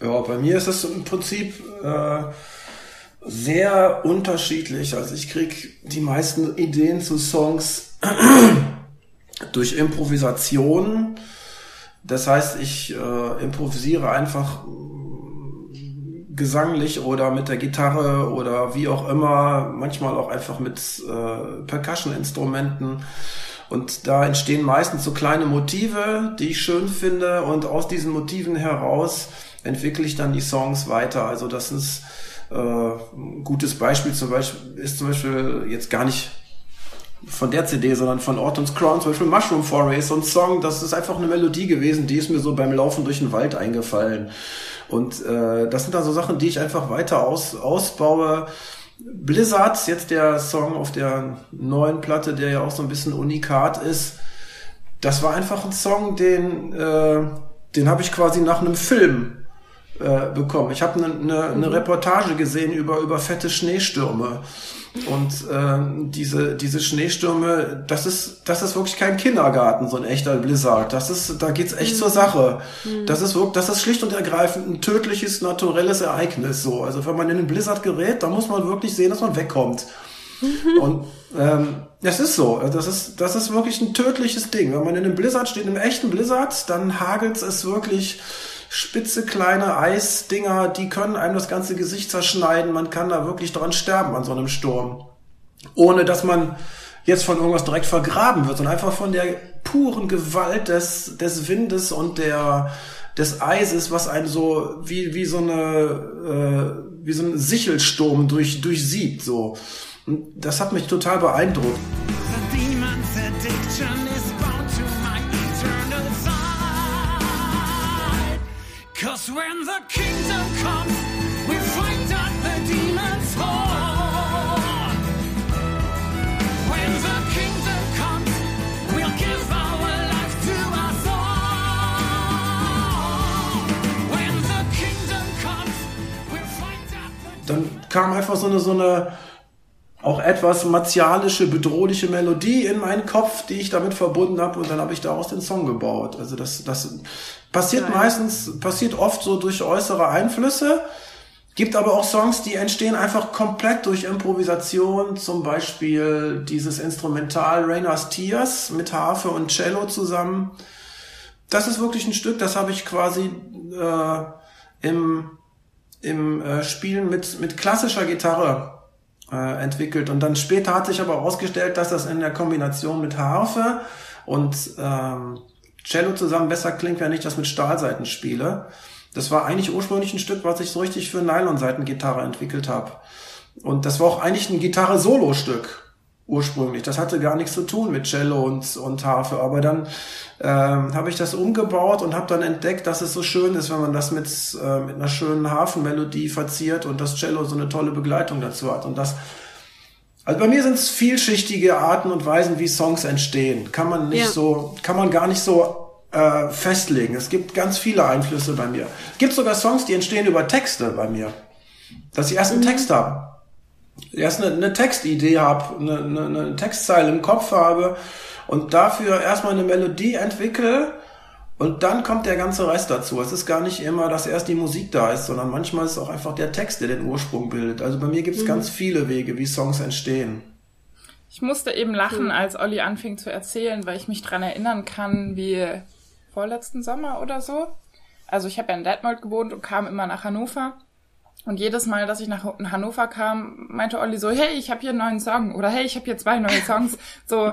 C: Ja, bei mir ist es im Prinzip äh, sehr unterschiedlich. Also ich krieg die meisten Ideen zu Songs <clears throat> durch Improvisation. Das heißt, ich äh, improvisiere einfach gesanglich oder mit der Gitarre oder wie auch immer, manchmal auch einfach mit äh, Percussion-Instrumenten. Und da entstehen meistens so kleine Motive, die ich schön finde und aus diesen Motiven heraus entwickle ich dann die Songs weiter. Also das ist äh, ein gutes Beispiel zum Beispiel ist zum Beispiel jetzt gar nicht von der CD, sondern von Autumn's Crown, zum Beispiel Mushroom Foray, so ein Song, das ist einfach eine Melodie gewesen, die ist mir so beim Laufen durch den Wald eingefallen. Und äh, das sind dann so Sachen, die ich einfach weiter aus, ausbaue. Blizzard, jetzt der Song auf der neuen Platte, der ja auch so ein bisschen unikat ist, das war einfach ein Song, den, äh, den habe ich quasi nach einem Film äh, bekommen. Ich habe eine ne, ne Reportage gesehen über, über fette Schneestürme. Und äh, diese, diese Schneestürme, das ist, das ist wirklich kein Kindergarten, so ein echter Blizzard. Das ist, da geht's echt mhm. zur Sache. Mhm. Das ist wirklich, das ist schlicht und ergreifend ein tödliches, naturelles Ereignis. So, also wenn man in den Blizzard gerät, dann muss man wirklich sehen, dass man wegkommt. Mhm. Und ähm, das ist so. Das ist, das ist wirklich ein tödliches Ding. Wenn man in einem Blizzard steht, in einem echten Blizzard, dann hagelt es wirklich spitze kleine Eisdinger, die können einem das ganze Gesicht zerschneiden. Man kann da wirklich dran sterben an so einem Sturm. Ohne dass man jetzt von irgendwas direkt vergraben wird, sondern einfach von der puren Gewalt des, des Windes und der, des Eises, was einen so wie, wie so eine, äh, wie so ein Sichelsturm durch, durchsieht, so. Und das hat mich total beeindruckt. Cause when the kingdom comes, we fight at the demon's horn. When the kingdom comes, we'll give our life to our song. When the kingdom comes, we'll fight at the Dann kam einfach so eine, so eine auch etwas martialische, bedrohliche Melodie in meinen Kopf, die ich damit verbunden habe und dann habe ich daraus den Song gebaut. Also das, das passiert Nein. meistens, passiert oft so durch äußere Einflüsse, gibt aber auch Songs, die entstehen einfach komplett durch Improvisation, zum Beispiel dieses Instrumental Raina's Tears mit Harfe und Cello zusammen. Das ist wirklich ein Stück, das habe ich quasi äh, im, im äh, Spielen mit, mit klassischer Gitarre äh, entwickelt. Und dann später hat sich aber herausgestellt, dass das in der Kombination mit Harfe und ähm, Cello zusammen besser klingt, wenn ich das mit Stahlseiten spiele. Das war eigentlich ursprünglich ein Stück, was ich so richtig für Nylon-Seitengitarre entwickelt habe. Und das war auch eigentlich ein Gitarre-Solo-Stück ursprünglich. Das hatte gar nichts zu tun mit Cello und, und Harfe. Aber dann ähm, habe ich das umgebaut und habe dann entdeckt, dass es so schön ist, wenn man das mit, äh, mit einer schönen Hafenmelodie verziert und das Cello so eine tolle Begleitung dazu hat. Und das Also bei mir sind es vielschichtige Arten und Weisen, wie Songs entstehen. Kann man nicht ja. so, kann man gar nicht so äh, festlegen. Es gibt ganz viele Einflüsse bei mir. Es gibt sogar Songs, die entstehen über Texte bei mir. Dass ich erst einen mhm. Text habe. Erst eine, eine Textidee habe, eine, eine, eine Textzeile im Kopf habe und dafür erstmal eine Melodie entwickle und dann kommt der ganze Rest dazu. Es ist gar nicht immer, dass erst die Musik da ist, sondern manchmal ist es auch einfach der Text, der den Ursprung bildet. Also bei mir gibt es mhm. ganz viele Wege, wie Songs entstehen.
D: Ich musste eben lachen, als Olli anfing zu erzählen, weil ich mich dran erinnern kann, wie vorletzten Sommer oder so. Also ich habe ja in Detmold gewohnt und kam immer nach Hannover. Und jedes Mal, dass ich nach Hannover kam, meinte Olli so, hey, ich habe hier einen neuen Song oder hey, ich habe hier zwei neue Songs. So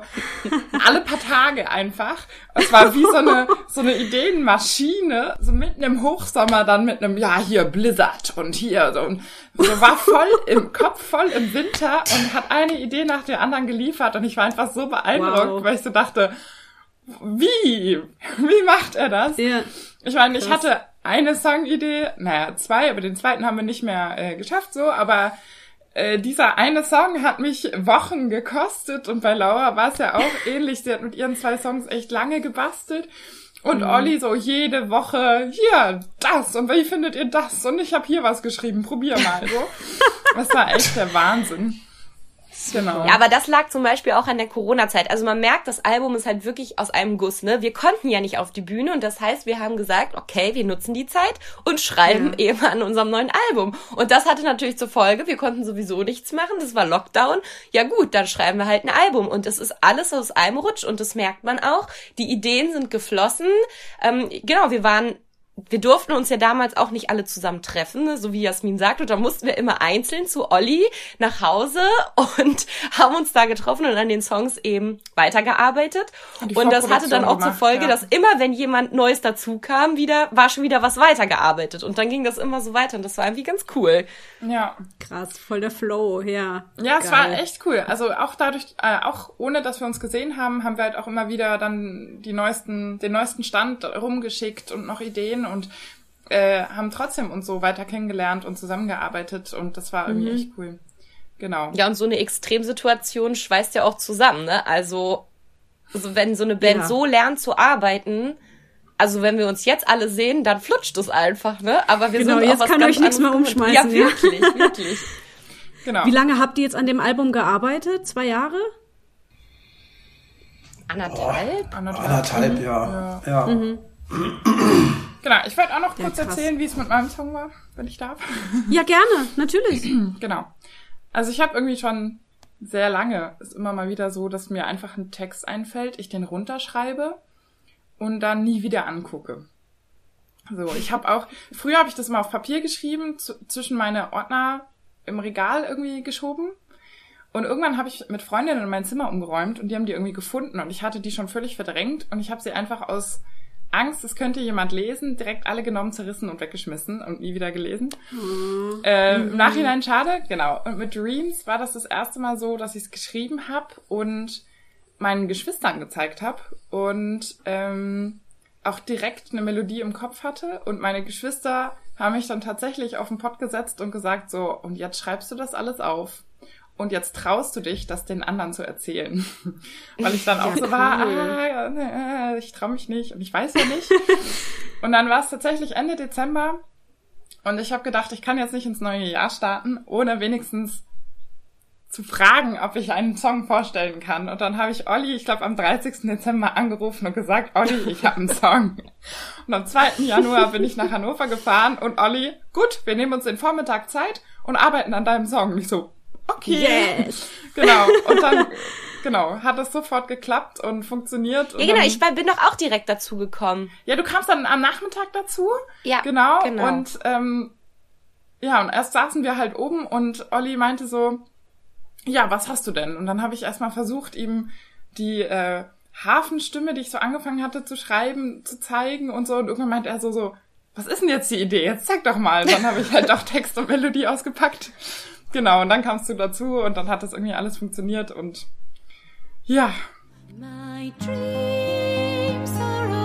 D: alle paar Tage einfach. Es war wie so eine so eine Ideenmaschine, so mitten im Hochsommer dann mit einem ja hier Blizzard und hier so und so war voll im Kopf voll im Winter und hat eine Idee nach der anderen geliefert und ich war einfach so beeindruckt, wow. weil ich so dachte, wie? Wie macht er das? Ja. Ich meine, ich hatte eine Songidee, naja, zwei, aber den zweiten haben wir nicht mehr äh, geschafft so, aber äh, dieser eine Song hat mich Wochen gekostet und bei Laura war es ja auch <laughs> ähnlich. Sie hat mit ihren zwei Songs echt lange gebastelt. Und mhm. Olli so jede Woche, hier, das, und wie findet ihr das? Und ich habe hier was geschrieben, probier mal so. <laughs> Das war echt der Wahnsinn.
B: Genau. Ja, aber das lag zum Beispiel auch an der Corona-Zeit. Also man merkt, das Album ist halt wirklich aus einem Guss. Ne? Wir konnten ja nicht auf die Bühne und das heißt, wir haben gesagt, okay, wir nutzen die Zeit und schreiben ja. eben an unserem neuen Album. Und das hatte natürlich zur Folge, wir konnten sowieso nichts machen. Das war Lockdown. Ja gut, dann schreiben wir halt ein Album und es ist alles aus einem Rutsch und das merkt man auch. Die Ideen sind geflossen. Ähm, genau, wir waren wir durften uns ja damals auch nicht alle zusammen treffen, ne, so wie Jasmin sagt. Und da mussten wir immer einzeln zu Olli nach Hause und <laughs> haben uns da getroffen und an den Songs eben weitergearbeitet. Und, und das hatte dann auch gemacht, zur Folge, ja. dass immer, wenn jemand Neues dazu kam, wieder, war schon wieder was weitergearbeitet. Und dann ging das immer so weiter und das war irgendwie ganz cool.
A: Ja. Krass, voll der Flow, ja.
D: Ja, Geil. es war echt cool. Also auch dadurch, äh, auch ohne, dass wir uns gesehen haben, haben wir halt auch immer wieder dann die neuesten, den neuesten Stand rumgeschickt und noch Ideen und äh, haben trotzdem uns so weiter kennengelernt und zusammengearbeitet und das war irgendwie mhm. echt cool. Genau.
B: Ja, und so eine Extremsituation schweißt ja auch zusammen, ne? Also, also wenn so eine Band ja. so lernt zu arbeiten, also wenn wir uns jetzt alle sehen, dann flutscht es einfach, ne? Aber wir
A: genau,
B: sind
A: jetzt kann euch nichts mehr umschmeißen. Ja,
B: wirklich, ja. wirklich. <laughs>
A: Genau. Wie lange habt ihr jetzt an dem Album gearbeitet? Zwei Jahre?
B: Anderthalb?
C: Oh, anderthalb, anderthalb mhm. ja. ja. Mhm. <clears throat> <clears throat>
D: Genau, ich wollte auch noch kurz ja, erzählen, wie es mit meinem Song war, wenn ich darf.
A: Ja, gerne, natürlich. <clears throat>
D: genau. Also ich habe irgendwie schon sehr lange, ist immer mal wieder so, dass mir einfach ein Text einfällt, ich den runterschreibe und dann nie wieder angucke. So, ich habe auch, früher habe ich das mal auf Papier geschrieben, zwischen meine Ordner im Regal irgendwie geschoben. Und irgendwann habe ich mit Freundinnen mein Zimmer umgeräumt und die haben die irgendwie gefunden und ich hatte die schon völlig verdrängt und ich habe sie einfach aus Angst, es könnte jemand lesen, direkt alle genommen, zerrissen und weggeschmissen und nie wieder gelesen. Mhm. Äh, Im Nachhinein schade, genau. Und mit Dreams war das das erste Mal so, dass ich es geschrieben habe und meinen Geschwistern gezeigt habe und ähm, auch direkt eine Melodie im Kopf hatte. Und meine Geschwister haben mich dann tatsächlich auf den Pott gesetzt und gesagt so, und jetzt schreibst du das alles auf und jetzt traust du dich, das den anderen zu erzählen. <laughs> Weil ich dann auch ja, so cool. war, ah, ich traue mich nicht und ich weiß ja nicht. <laughs> und dann war es tatsächlich Ende Dezember und ich habe gedacht, ich kann jetzt nicht ins neue Jahr starten, ohne wenigstens zu fragen, ob ich einen Song vorstellen kann. Und dann habe ich Olli, ich glaube am 30. Dezember angerufen und gesagt, Olli, ich habe einen Song. Und am 2. Januar bin ich nach Hannover gefahren und Olli, gut, wir nehmen uns den Vormittag Zeit und arbeiten an deinem Song. Und ich so, okay. Yes. <laughs> Genau. Und dann, <laughs> genau, hat das sofort geklappt und funktioniert.
B: ja, genau, ich bin doch auch direkt dazu gekommen.
D: Ja, du kamst dann am Nachmittag dazu.
B: Ja.
D: Genau. genau. Und ähm, ja, und erst saßen wir halt oben und Olli meinte so, ja, was hast du denn? Und dann habe ich erstmal versucht, ihm die äh, Hafenstimme, die ich so angefangen hatte zu schreiben, zu zeigen und so. Und irgendwann meinte er so, so, was ist denn jetzt die Idee? Jetzt zeig doch mal. Und dann habe ich halt <laughs> auch Text und Melodie ausgepackt. Genau, und dann kamst du dazu und dann hat das irgendwie alles funktioniert und ja. My dreams are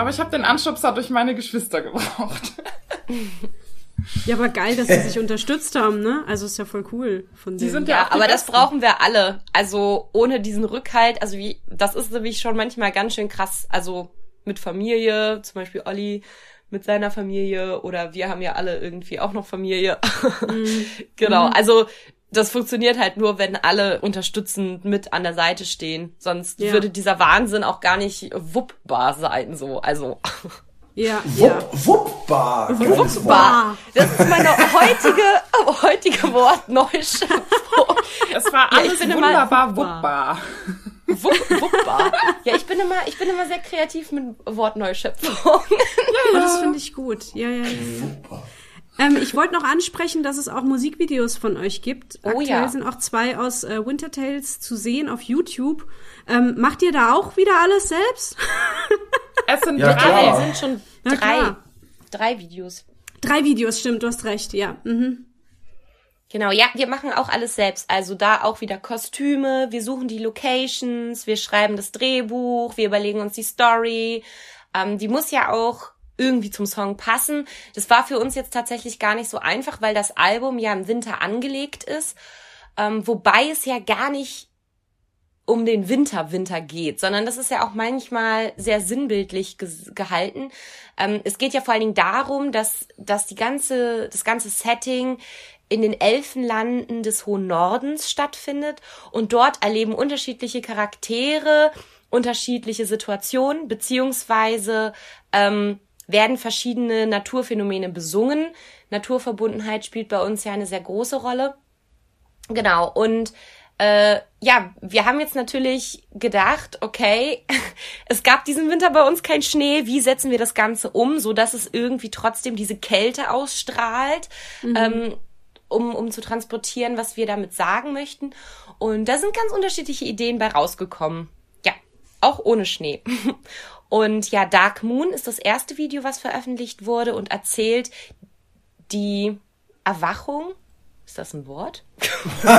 D: Aber ich habe den Anschubser durch meine Geschwister gebraucht. <laughs>
A: Ja, aber geil, dass sie sich unterstützt haben, ne? Also ist ja voll cool von denen.
B: Die sind ja, ja aber das brauchen wir alle. Also ohne diesen Rückhalt, also wie, das ist nämlich schon manchmal ganz schön krass. Also mit Familie, zum Beispiel Olli mit seiner Familie oder wir haben ja alle irgendwie auch noch Familie. <laughs> Mhm. genau, mhm. also das funktioniert halt nur, wenn alle unterstützend mit an der Seite stehen. Sonst ja. würde dieser Wahnsinn auch gar nicht wuppbar sein, so. Also.
A: Ja,
C: Wupp, ja. Wuppbar.
B: Wuppbar. Das ist meine heutige, heutige Wortneuschöpfung.
D: Das war alles ja, wunderbar wuppbar.
B: Wupp, wuppbar. Ja, ich bin immer, ich bin immer sehr kreativ mit Wortneuschöpfung.
A: Ja, ja. das finde ich gut. Ja, ja, ja. ja. Ähm, ich wollte noch ansprechen, dass es auch Musikvideos von euch gibt. Aktuell oh ja. sind auch zwei aus äh, Winter Tales zu sehen auf YouTube. Ähm, macht ihr da auch wieder alles selbst?
B: es sind ja, drei, klar. sind schon Na, drei, klar. drei Videos.
A: Drei Videos, stimmt, du hast recht, ja. Mhm.
B: Genau, ja, wir machen auch alles selbst. Also da auch wieder Kostüme, wir suchen die Locations, wir schreiben das Drehbuch, wir überlegen uns die Story. Ähm, die muss ja auch irgendwie zum Song passen. Das war für uns jetzt tatsächlich gar nicht so einfach, weil das Album ja im Winter angelegt ist. Ähm, wobei es ja gar nicht um den Winter Winter geht, sondern das ist ja auch manchmal sehr sinnbildlich gehalten. Ähm, es geht ja vor allen Dingen darum, dass, dass die ganze, das ganze Setting in den Elfenlanden des hohen Nordens stattfindet und dort erleben unterschiedliche Charaktere unterschiedliche Situationen beziehungsweise ähm, werden verschiedene Naturphänomene besungen. Naturverbundenheit spielt bei uns ja eine sehr große Rolle. Genau und äh, ja, wir haben jetzt natürlich gedacht, okay, <laughs> es gab diesen Winter bei uns kein Schnee, wie setzen wir das Ganze um, so dass es irgendwie trotzdem diese Kälte ausstrahlt. Mhm. Ähm, um, um zu transportieren, was wir damit sagen möchten. Und da sind ganz unterschiedliche Ideen bei rausgekommen. Ja, auch ohne Schnee. <laughs> Und ja, Dark Moon ist das erste Video, was veröffentlicht wurde und erzählt die Erwachung. Ist das ein Wort? <laughs> Nein,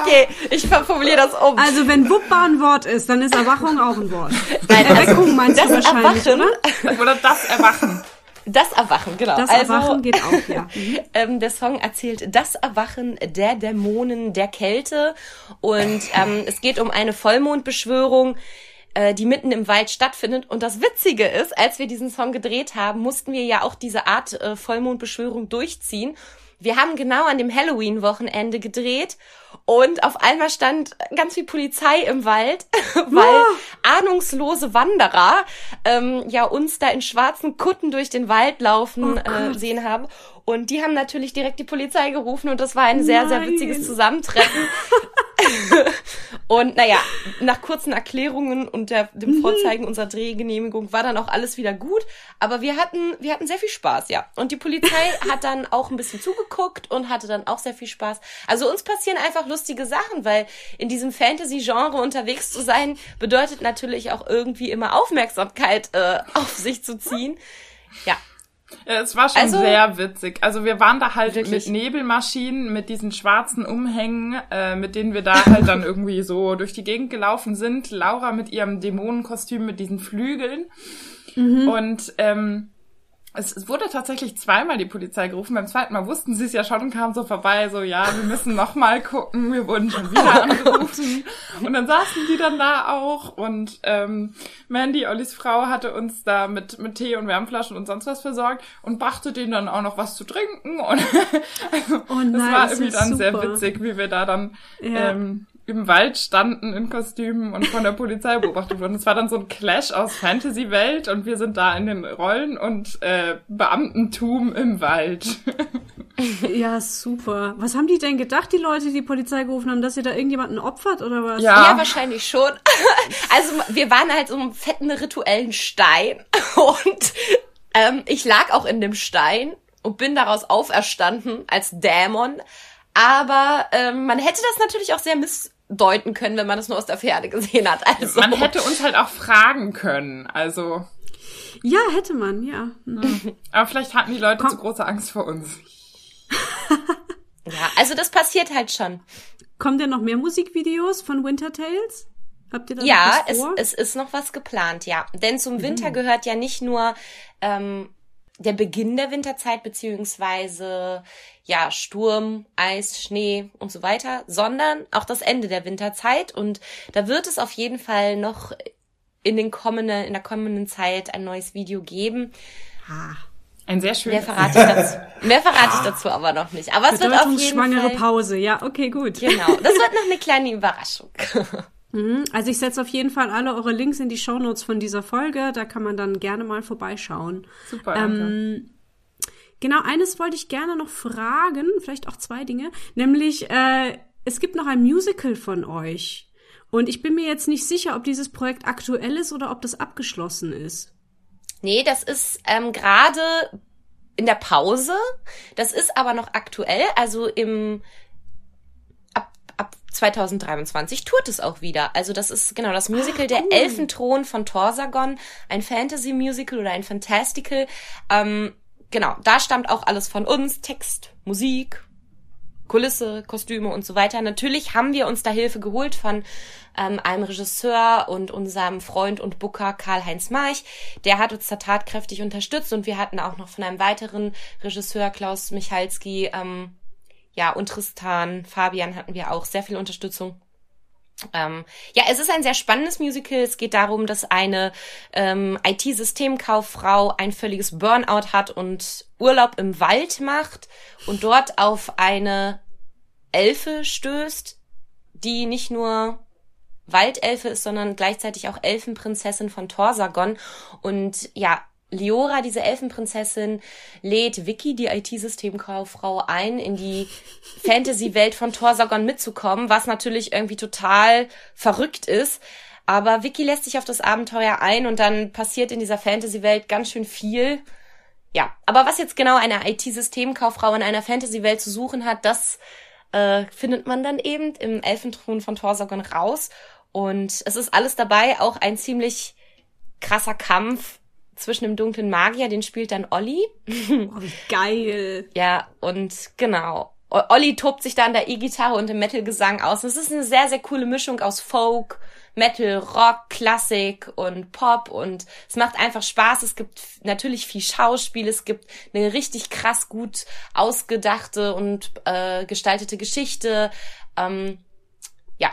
B: okay, ich formuliere das um.
A: Also wenn Wuppa ein Wort ist, dann ist Erwachung auch ein Wort. Nein, Erweckung also, meinst du wahrscheinlich, Erwachen,
D: oder? <laughs> Oder das Erwachen.
B: Das Erwachen, genau.
A: Das also, Erwachen geht auch, ja. <laughs>
B: ähm, der Song erzählt das Erwachen der Dämonen der Kälte und ähm, es geht um eine Vollmondbeschwörung, äh, die mitten im Wald stattfindet. Und das Witzige ist, als wir diesen Song gedreht haben, mussten wir ja auch diese Art äh, Vollmondbeschwörung durchziehen. Wir haben genau an dem Halloween-Wochenende gedreht und auf einmal stand ganz viel Polizei im Wald, <laughs> weil ja. ahnungslose Wanderer ähm, ja uns da in schwarzen Kutten durch den Wald laufen oh äh, sehen haben. Und die haben natürlich direkt die Polizei gerufen und das war ein sehr, Nein. sehr witziges Zusammentreffen. <laughs> und naja, nach kurzen Erklärungen und der, dem mhm. Vorzeigen unserer Drehgenehmigung war dann auch alles wieder gut. Aber wir hatten, wir hatten sehr viel Spaß, ja. Und die Polizei <laughs> hat dann auch ein bisschen zugeguckt und hatte dann auch sehr viel Spaß. Also uns passieren einfach lustige Sachen, weil in diesem Fantasy-Genre unterwegs zu sein, bedeutet natürlich auch irgendwie immer Aufmerksamkeit äh, auf sich zu ziehen. Ja,
D: ja, es war schon also, sehr witzig. Also wir waren da halt wirklich? mit Nebelmaschinen, mit diesen schwarzen Umhängen, äh, mit denen wir da halt dann irgendwie so durch die Gegend gelaufen sind. Laura mit ihrem Dämonenkostüm mit diesen Flügeln. Mhm. Und ähm, es, wurde tatsächlich zweimal die Polizei gerufen. Beim zweiten Mal wussten sie es ja schon und kamen so vorbei, so ja, wir müssen noch mal gucken. Wir wurden schon wieder <laughs> angerufen. und dann saßen die dann da auch und ähm, Mandy, Ollis Frau, hatte uns da mit, mit Tee und Wärmflaschen und sonst was versorgt und brachte denen dann auch noch was zu trinken. Und <laughs> also, oh nein, das war irgendwie dann super. sehr witzig, wie wir da dann ja. ähm, im Wald standen in Kostümen und von der Polizei beobachtet wurden. Es war dann so ein Clash aus Fantasy-Welt und wir sind da in den Rollen und äh, Beamtentum im Wald. <laughs>
A: ja, super. Was haben die denn gedacht, die Leute, die die Polizei gerufen haben, dass ihr da irgendjemanden opfert oder was?
B: Ja, ja wahrscheinlich schon. <laughs> also wir waren halt so einem fetten rituellen Stein <laughs> und ähm, ich lag auch in dem Stein und bin daraus auferstanden als Dämon. Aber ähm, man hätte das natürlich auch sehr miss deuten können, wenn man das nur aus der Ferne gesehen hat. Also.
D: Man hätte uns halt auch fragen können, also.
A: Ja, hätte man, ja. Mhm. <laughs>
D: Aber vielleicht hatten die Leute Komm. zu große Angst vor uns. <laughs>
B: ja, also das passiert halt schon.
A: Kommen denn noch mehr Musikvideos von Winter Tales? Habt ihr da
B: ja, was vor? es, es ist noch was geplant, ja. Denn zum Winter mhm. gehört ja nicht nur ähm, der Beginn der Winterzeit beziehungsweise ja Sturm, Eis, Schnee und so weiter, sondern auch das Ende der Winterzeit und da wird es auf jeden Fall noch in den kommenden in der kommenden Zeit ein neues Video geben.
D: Ah. Ein sehr schönes.
B: Mehr verrate ich dazu, mehr verrate ich dazu aber noch nicht. Aber es wird auf jeden
A: schwangere Fall, Pause. Ja, okay, gut.
B: Genau. Das wird noch eine kleine Überraschung. <laughs>
A: Mhm. Also ich setze auf jeden Fall alle eure Links in die Shownotes von dieser Folge. Da kann man dann gerne mal vorbeischauen.
D: Super. Ähm,
A: genau, eines wollte ich gerne noch fragen, vielleicht auch zwei Dinge. Nämlich, äh, es gibt noch ein Musical von euch. Und ich bin mir jetzt nicht sicher, ob dieses Projekt aktuell ist oder ob das abgeschlossen ist.
B: Nee, das ist ähm, gerade in der Pause. Das ist aber noch aktuell. Also im 2023 tourt es auch wieder. Also das ist genau das Musical cool. Der Elfenthron von Torsagon, ein Fantasy-Musical oder ein Fantastical. Ähm, genau, da stammt auch alles von uns, Text, Musik, Kulisse, Kostüme und so weiter. Natürlich haben wir uns da Hilfe geholt von ähm, einem Regisseur und unserem Freund und Booker Karl-Heinz March. Der hat uns da tatkräftig unterstützt und wir hatten auch noch von einem weiteren Regisseur, Klaus Michalski, ähm, ja, und Tristan, Fabian hatten wir auch sehr viel Unterstützung. Ähm, ja, es ist ein sehr spannendes Musical. Es geht darum, dass eine ähm, IT-Systemkauffrau ein völliges Burnout hat und Urlaub im Wald macht und dort auf eine Elfe stößt, die nicht nur Waldelfe ist, sondern gleichzeitig auch Elfenprinzessin von Torsagon. Und ja, Leora, diese Elfenprinzessin, lädt Vicky, die IT-Systemkauffrau, ein, in die <laughs> Fantasy-Welt von Torsagon mitzukommen, was natürlich irgendwie total verrückt ist. Aber Vicky lässt sich auf das Abenteuer ein und dann passiert in dieser Fantasy-Welt ganz schön viel. Ja, aber was jetzt genau eine IT-Systemkauffrau in einer Fantasy-Welt zu suchen hat, das äh, findet man dann eben im Elfenthron von Torsagon raus. Und es ist alles dabei, auch ein ziemlich krasser Kampf zwischen dem dunklen Magier, den spielt dann Olli.
A: Oh, wie geil.
B: ja, und genau. Olli tobt sich da an der E-Gitarre und im Metal-Gesang aus. Es ist eine sehr, sehr coole Mischung aus Folk, Metal, Rock, Klassik und Pop und es macht einfach Spaß. Es gibt natürlich viel Schauspiel, es gibt eine richtig krass gut ausgedachte und äh, gestaltete Geschichte. Ähm, ja.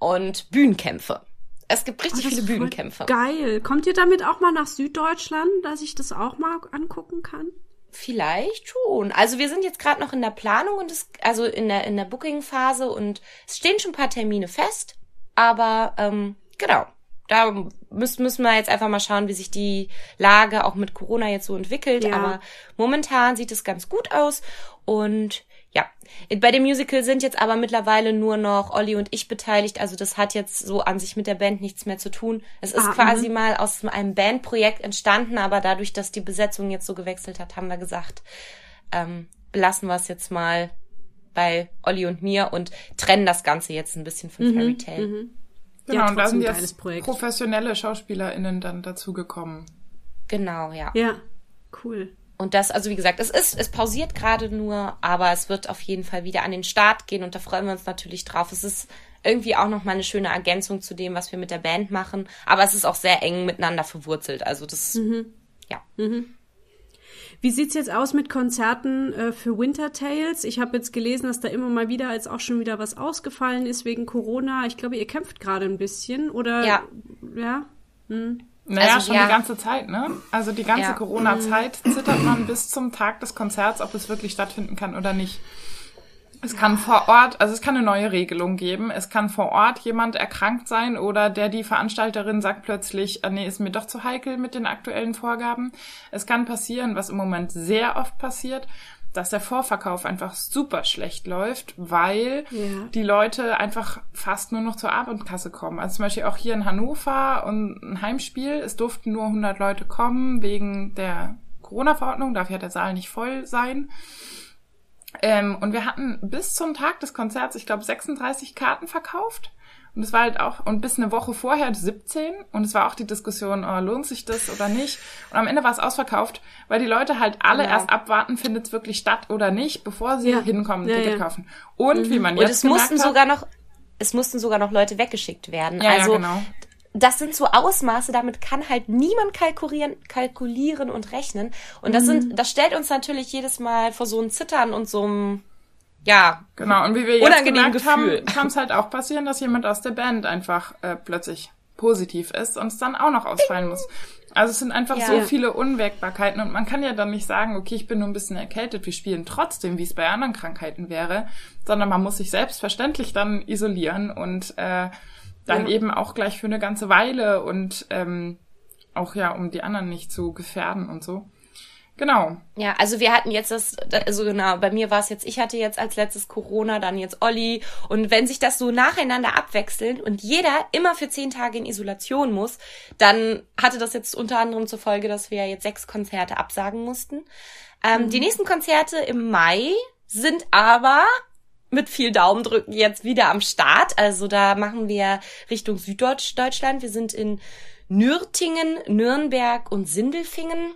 B: Und Bühnenkämpfe. Es gibt richtig oh, viele Bühnenkämpfe.
A: Geil. Kommt ihr damit auch mal nach Süddeutschland, dass ich das auch mal angucken kann?
B: Vielleicht schon. Also wir sind jetzt gerade noch in der Planung und es, also in der in der Booking-Phase und es stehen schon ein paar Termine fest. Aber ähm, genau, da müssen müssen wir jetzt einfach mal schauen, wie sich die Lage auch mit Corona jetzt so entwickelt. Ja. Aber momentan sieht es ganz gut aus und ja, bei dem Musical sind jetzt aber mittlerweile nur noch Olli und ich beteiligt. Also das hat jetzt so an sich mit der Band nichts mehr zu tun. Es ist ah, quasi mh. mal aus einem Bandprojekt entstanden, aber dadurch, dass die Besetzung jetzt so gewechselt hat, haben wir gesagt, ähm, belassen wir es jetzt mal bei Olli und mir und trennen das Ganze jetzt ein bisschen von mhm, Fairy Tale. Mhm.
D: Genau, ja, und da sind jetzt professionelle SchauspielerInnen dann dazugekommen.
B: Genau, ja.
A: Ja, cool.
B: Und das, also wie gesagt, es ist, es pausiert gerade nur, aber es wird auf jeden Fall wieder an den Start gehen und da freuen wir uns natürlich drauf. Es ist irgendwie auch noch mal eine schöne Ergänzung zu dem, was wir mit der Band machen, aber es ist auch sehr eng miteinander verwurzelt. Also das, mhm. ja. Mhm.
A: Wie sieht's jetzt aus mit Konzerten äh, für Winter Tales? Ich habe jetzt gelesen, dass da immer mal wieder als auch schon wieder was ausgefallen ist wegen Corona. Ich glaube, ihr kämpft gerade ein bisschen, oder?
B: Ja.
A: Ja. Hm.
D: Naja, also, schon ja. die ganze Zeit, ne? Also die ganze ja. Corona-Zeit zittert man bis zum Tag des Konzerts, ob es wirklich stattfinden kann oder nicht. Es kann vor Ort, also es kann eine neue Regelung geben. Es kann vor Ort jemand erkrankt sein oder der die Veranstalterin sagt plötzlich, ah, nee, ist mir doch zu heikel mit den aktuellen Vorgaben. Es kann passieren, was im Moment sehr oft passiert, dass der Vorverkauf einfach super schlecht läuft, weil ja. die Leute einfach fast nur noch zur Abendkasse kommen. Also zum Beispiel auch hier in Hannover und ein Heimspiel. Es durften nur 100 Leute kommen wegen der Corona-Verordnung. Darf ja der Saal nicht voll sein. Ähm, und wir hatten bis zum Tag des Konzerts, ich glaube, 36 Karten verkauft. Und es war halt auch, und bis eine Woche vorher 17. Und es war auch die Diskussion, oh, lohnt sich das oder nicht? Und am Ende war es ausverkauft, weil die Leute halt alle genau. erst abwarten, findet es wirklich statt oder nicht, bevor sie ja. hinkommen, ja, Ticket ja. kaufen. Und mhm. wie man jetzt
B: Und es mussten
D: hat,
B: sogar noch es mussten sogar noch Leute weggeschickt werden. Ja, also ja, genau. das sind so Ausmaße, damit kann halt niemand kalkulieren, kalkulieren und rechnen. Und das mhm. sind, das stellt uns natürlich jedes Mal vor so ein Zittern und so einem ja.
D: Genau, und wie wir jetzt gemerkt Gefühl. haben, <laughs> kann es halt auch passieren, dass jemand aus der Band einfach äh, plötzlich positiv ist und es dann auch noch ausfallen muss. Also es sind einfach ja. so viele Unwägbarkeiten und man kann ja dann nicht sagen, okay, ich bin nur ein bisschen erkältet, wir spielen trotzdem, wie es bei anderen Krankheiten wäre, sondern man muss sich selbstverständlich dann isolieren und äh, dann ja. eben auch gleich für eine ganze Weile und ähm, auch ja, um die anderen nicht zu gefährden und so. Genau.
B: Ja, also wir hatten jetzt das, also genau, bei mir war es jetzt, ich hatte jetzt als letztes Corona, dann jetzt Olli. Und wenn sich das so nacheinander abwechselt und jeder immer für zehn Tage in Isolation muss, dann hatte das jetzt unter anderem zur Folge, dass wir jetzt sechs Konzerte absagen mussten. Ähm, mhm. Die nächsten Konzerte im Mai sind aber mit viel Daumendrücken jetzt wieder am Start. Also da machen wir Richtung Süddeutschland. Wir sind in Nürtingen, Nürnberg und Sindelfingen.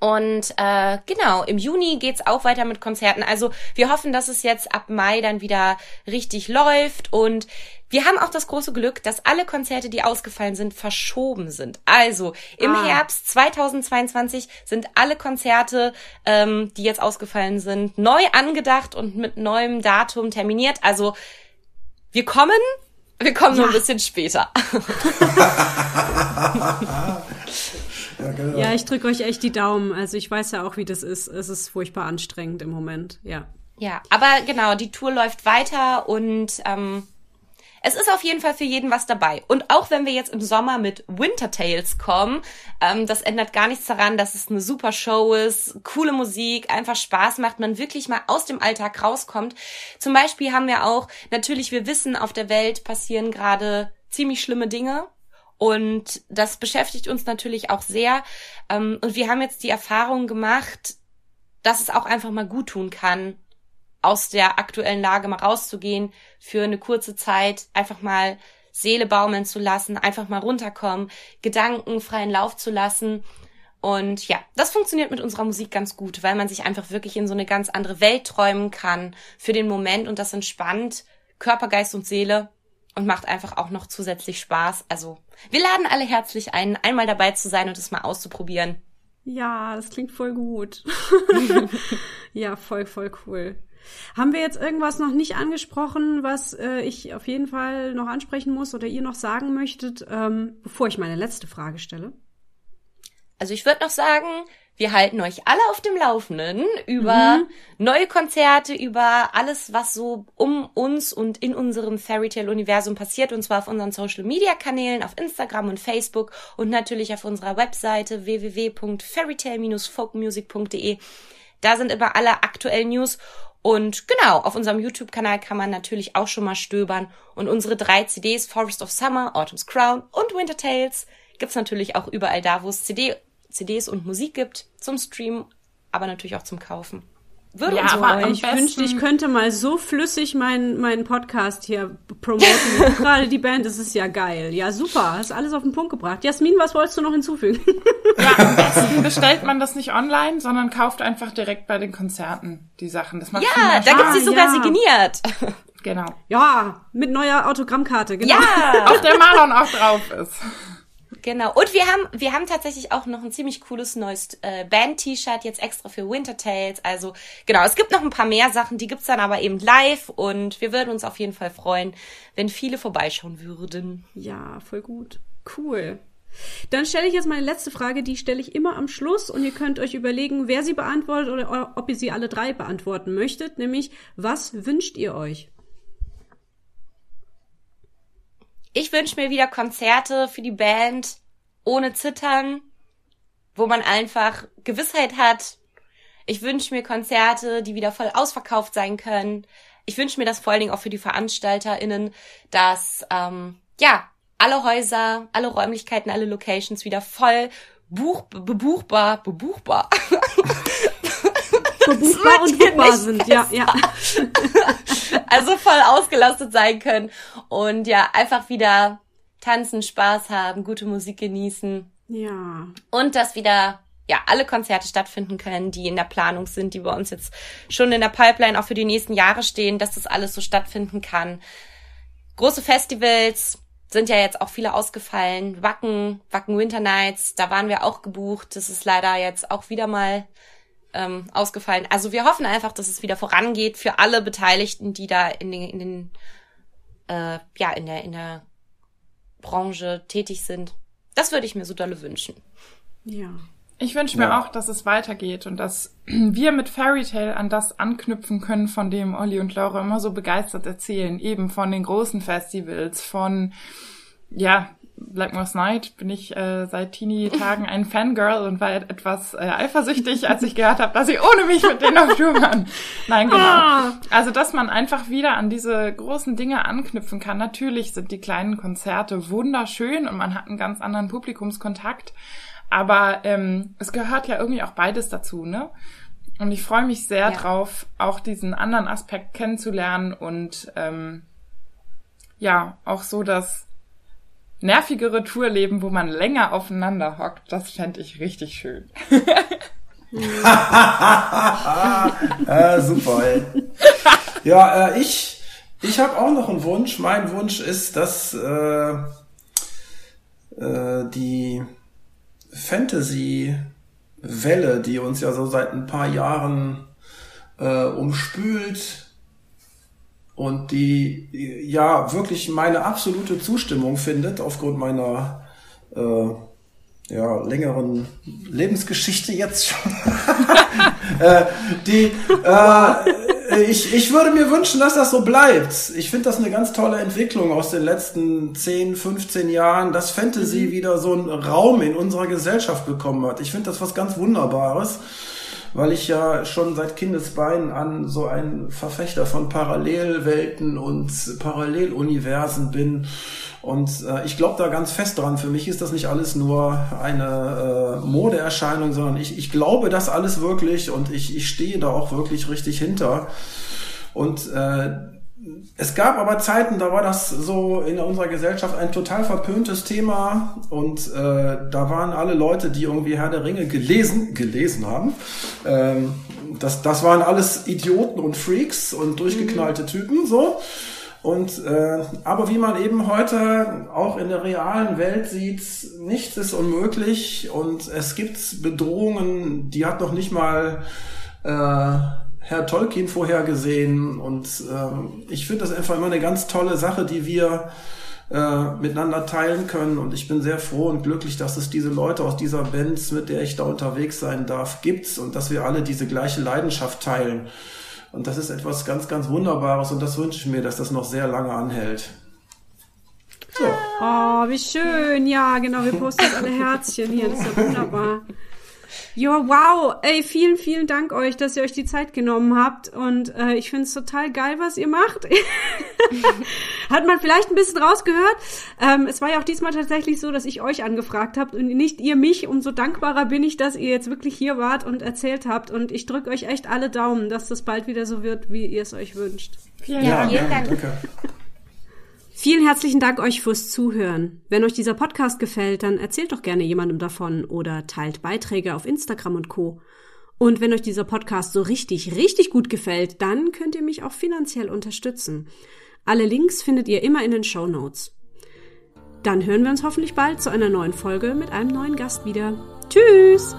B: Und äh, genau, im Juni geht's auch weiter mit Konzerten. Also wir hoffen, dass es jetzt ab Mai dann wieder richtig läuft. Und wir haben auch das große Glück, dass alle Konzerte, die ausgefallen sind, verschoben sind. Also im ah. Herbst 2022 sind alle Konzerte, ähm, die jetzt ausgefallen sind, neu angedacht und mit neuem Datum terminiert. Also wir kommen, wir kommen ja. nur ein bisschen später. <laughs> <laughs>
A: Ja, genau. ja ich drücke euch echt die Daumen. Also ich weiß ja auch, wie das ist. Es ist furchtbar anstrengend im Moment, ja.
B: Ja, aber genau, die Tour läuft weiter und ähm, es ist auf jeden Fall für jeden was dabei. Und auch wenn wir jetzt im Sommer mit Winter Tales kommen, ähm, das ändert gar nichts daran, dass es eine super Show ist, coole Musik, einfach Spaß macht, man wirklich mal aus dem Alltag rauskommt. Zum Beispiel haben wir auch, natürlich, wir wissen, auf der Welt passieren gerade ziemlich schlimme Dinge. Und das beschäftigt uns natürlich auch sehr. Ähm, und wir haben jetzt die Erfahrung gemacht, dass es auch einfach mal gut tun kann, aus der aktuellen Lage mal rauszugehen, für eine kurze Zeit einfach mal Seele baumeln zu lassen, einfach mal runterkommen, Gedanken freien Lauf zu lassen. Und ja, das funktioniert mit unserer Musik ganz gut, weil man sich einfach wirklich in so eine ganz andere Welt träumen kann für den Moment und das entspannt Körper, Geist und Seele und macht einfach auch noch zusätzlich Spaß. Also wir laden alle herzlich ein, einmal dabei zu sein und es mal auszuprobieren.
A: Ja, das klingt voll gut. <laughs> ja, voll, voll cool. Haben wir jetzt irgendwas noch nicht angesprochen, was äh, ich auf jeden Fall noch ansprechen muss oder ihr noch sagen möchtet, ähm, bevor ich meine letzte Frage stelle?
B: Also ich würde noch sagen, wir halten euch alle auf dem Laufenden über mhm. neue Konzerte, über alles, was so um uns und in unserem Fairy Tale Universum passiert, und zwar auf unseren Social Media Kanälen, auf Instagram und Facebook und natürlich auf unserer Webseite www.fairytale-folkmusic.de. Da sind immer alle aktuellen News und genau, auf unserem YouTube-Kanal kann man natürlich auch schon mal stöbern. Und unsere drei CDs, Forest of Summer, Autumn's Crown und Winter Tales, gibt's natürlich auch überall da, wo es CD CDs und Musik gibt zum Streamen, aber natürlich auch zum Kaufen.
A: Würde ja, uns aber ich wünschte, ich könnte mal so flüssig meinen meinen Podcast hier promoten. <laughs> Gerade die Band, das ist ja geil. Ja, super. Hast alles auf den Punkt gebracht. Jasmin, was wolltest du noch hinzufügen?
D: Ja, <laughs> am besten bestellt man das nicht online, sondern kauft einfach direkt bei den Konzerten die Sachen. Das
B: macht ja, da gibt's sie sogar ja. signiert.
A: Genau. Ja, mit neuer Autogrammkarte, genau.
D: Ja, auf der Marlon auch drauf ist.
B: Genau. Und wir haben, wir haben tatsächlich auch noch ein ziemlich cooles neues äh, Band-T-Shirt jetzt extra für Winter Tales. Also genau, es gibt noch ein paar mehr Sachen, die gibt's dann aber eben live und wir würden uns auf jeden Fall freuen, wenn viele vorbeischauen würden.
A: Ja, voll gut. Cool. Dann stelle ich jetzt meine letzte Frage, die stelle ich immer am Schluss und ihr könnt euch überlegen, wer sie beantwortet oder ob ihr sie alle drei beantworten möchtet, nämlich was wünscht ihr euch?
B: Ich wünsche mir wieder Konzerte für die Band ohne Zittern, wo man einfach Gewissheit hat. Ich wünsche mir Konzerte, die wieder voll ausverkauft sein können. Ich wünsche mir das vor allen Dingen auch für die VeranstalterInnen, dass ähm, ja alle Häuser, alle Räumlichkeiten, alle Locations wieder voll buch, bebuchbar, bebuchbar. <laughs>
A: bebuchbar und buchbar sind, ja, ja. <laughs>
B: also voll ausgelastet sein können und ja, einfach wieder tanzen, Spaß haben, gute Musik genießen.
A: Ja.
B: Und dass wieder ja, alle Konzerte stattfinden können, die in der Planung sind, die bei uns jetzt schon in der Pipeline auch für die nächsten Jahre stehen, dass das alles so stattfinden kann. große Festivals sind ja jetzt auch viele ausgefallen. Wacken, Wacken Winter Nights, da waren wir auch gebucht. Das ist leider jetzt auch wieder mal ähm, ausgefallen. Also wir hoffen einfach, dass es wieder vorangeht für alle Beteiligten, die da in den, in den äh, ja, in der, in der Branche tätig sind. Das würde ich mir so dolle wünschen.
D: Ja. Ich wünsche mir ja. auch, dass es weitergeht und dass <clears throat> wir mit Fairy Tale an das anknüpfen können, von dem Olli und Laura immer so begeistert erzählen. Eben von den großen Festivals, von, ja, Blackmore's Night bin ich äh, seit Teenie-Tagen ein Fangirl und war etwas äh, eifersüchtig, als ich gehört habe, dass sie ohne mich mit denen auf Tour waren. Nein, genau. Ah. Also, dass man einfach wieder an diese großen Dinge anknüpfen kann. Natürlich sind die kleinen Konzerte wunderschön und man hat einen ganz anderen Publikumskontakt. Aber ähm, es gehört ja irgendwie auch beides dazu, ne? Und ich freue mich sehr ja. drauf, auch diesen anderen Aspekt kennenzulernen und ähm, ja, auch so das nervigere Tourleben, wo man länger aufeinander hockt, das fände ich richtig schön. <laughs>
C: äh, super, ey. Ja, äh, ich, ich habe auch noch einen Wunsch. Mein Wunsch ist, dass äh, äh, die Fantasy-Welle, die uns ja so seit ein paar Jahren äh, umspült und die ja wirklich meine absolute Zustimmung findet aufgrund meiner äh, ja, längeren Lebensgeschichte jetzt schon. <laughs> äh, die, äh, ich, ich würde mir wünschen, dass das so bleibt. Ich finde das eine ganz tolle Entwicklung aus den letzten 10, 15 Jahren, dass Fantasy mhm. wieder so einen Raum in unserer Gesellschaft bekommen hat. Ich finde das was ganz Wunderbares weil ich ja schon seit Kindesbeinen an so ein Verfechter von Parallelwelten und Paralleluniversen bin und äh, ich glaube da ganz fest dran. Für mich ist das nicht alles nur eine äh, Modeerscheinung, sondern ich, ich glaube das alles wirklich und ich, ich stehe da auch wirklich richtig hinter. Und äh, es gab aber Zeiten, da war das so in unserer Gesellschaft ein total verpöntes Thema und äh, da waren alle Leute, die irgendwie Herr der Ringe gelesen, gelesen haben. Ähm, das, das waren alles Idioten und Freaks und durchgeknallte mhm. Typen so. Und äh, aber wie man eben heute auch in der realen Welt sieht, nichts ist unmöglich und es gibt Bedrohungen, die hat noch nicht mal äh, Herr Tolkien vorhergesehen. Und äh, ich finde das einfach immer eine ganz tolle Sache, die wir äh, miteinander teilen können. Und ich bin sehr froh und glücklich, dass es diese Leute aus dieser Band, mit der ich da unterwegs sein darf, gibt und dass wir alle diese gleiche Leidenschaft teilen. Und das ist etwas ganz, ganz Wunderbares und das wünsche ich mir, dass das noch sehr lange anhält.
A: So. Oh, wie schön. Ja, genau, wir posten alle Herzchen hier. Das ist ja wunderbar. Ja, wow. Ey, vielen, vielen Dank euch, dass ihr euch die Zeit genommen habt. Und äh, ich finde es total geil, was ihr macht. <laughs> Hat man vielleicht ein bisschen rausgehört. Ähm, es war ja auch diesmal tatsächlich so, dass ich euch angefragt habt und nicht ihr mich. Umso dankbarer bin ich, dass ihr jetzt wirklich hier wart und erzählt habt. Und ich drücke euch echt alle Daumen, dass das bald wieder so wird, wie ihr es euch wünscht.
B: Vielen, ja, vielen Dank. Danke.
A: Vielen herzlichen Dank euch fürs Zuhören. Wenn euch dieser Podcast gefällt, dann erzählt doch gerne jemandem davon oder teilt Beiträge auf Instagram und Co. Und wenn euch dieser Podcast so richtig, richtig gut gefällt, dann könnt ihr mich auch finanziell unterstützen. Alle Links findet ihr immer in den Show Notes. Dann hören wir uns hoffentlich bald zu einer neuen Folge mit einem neuen Gast wieder. Tschüss!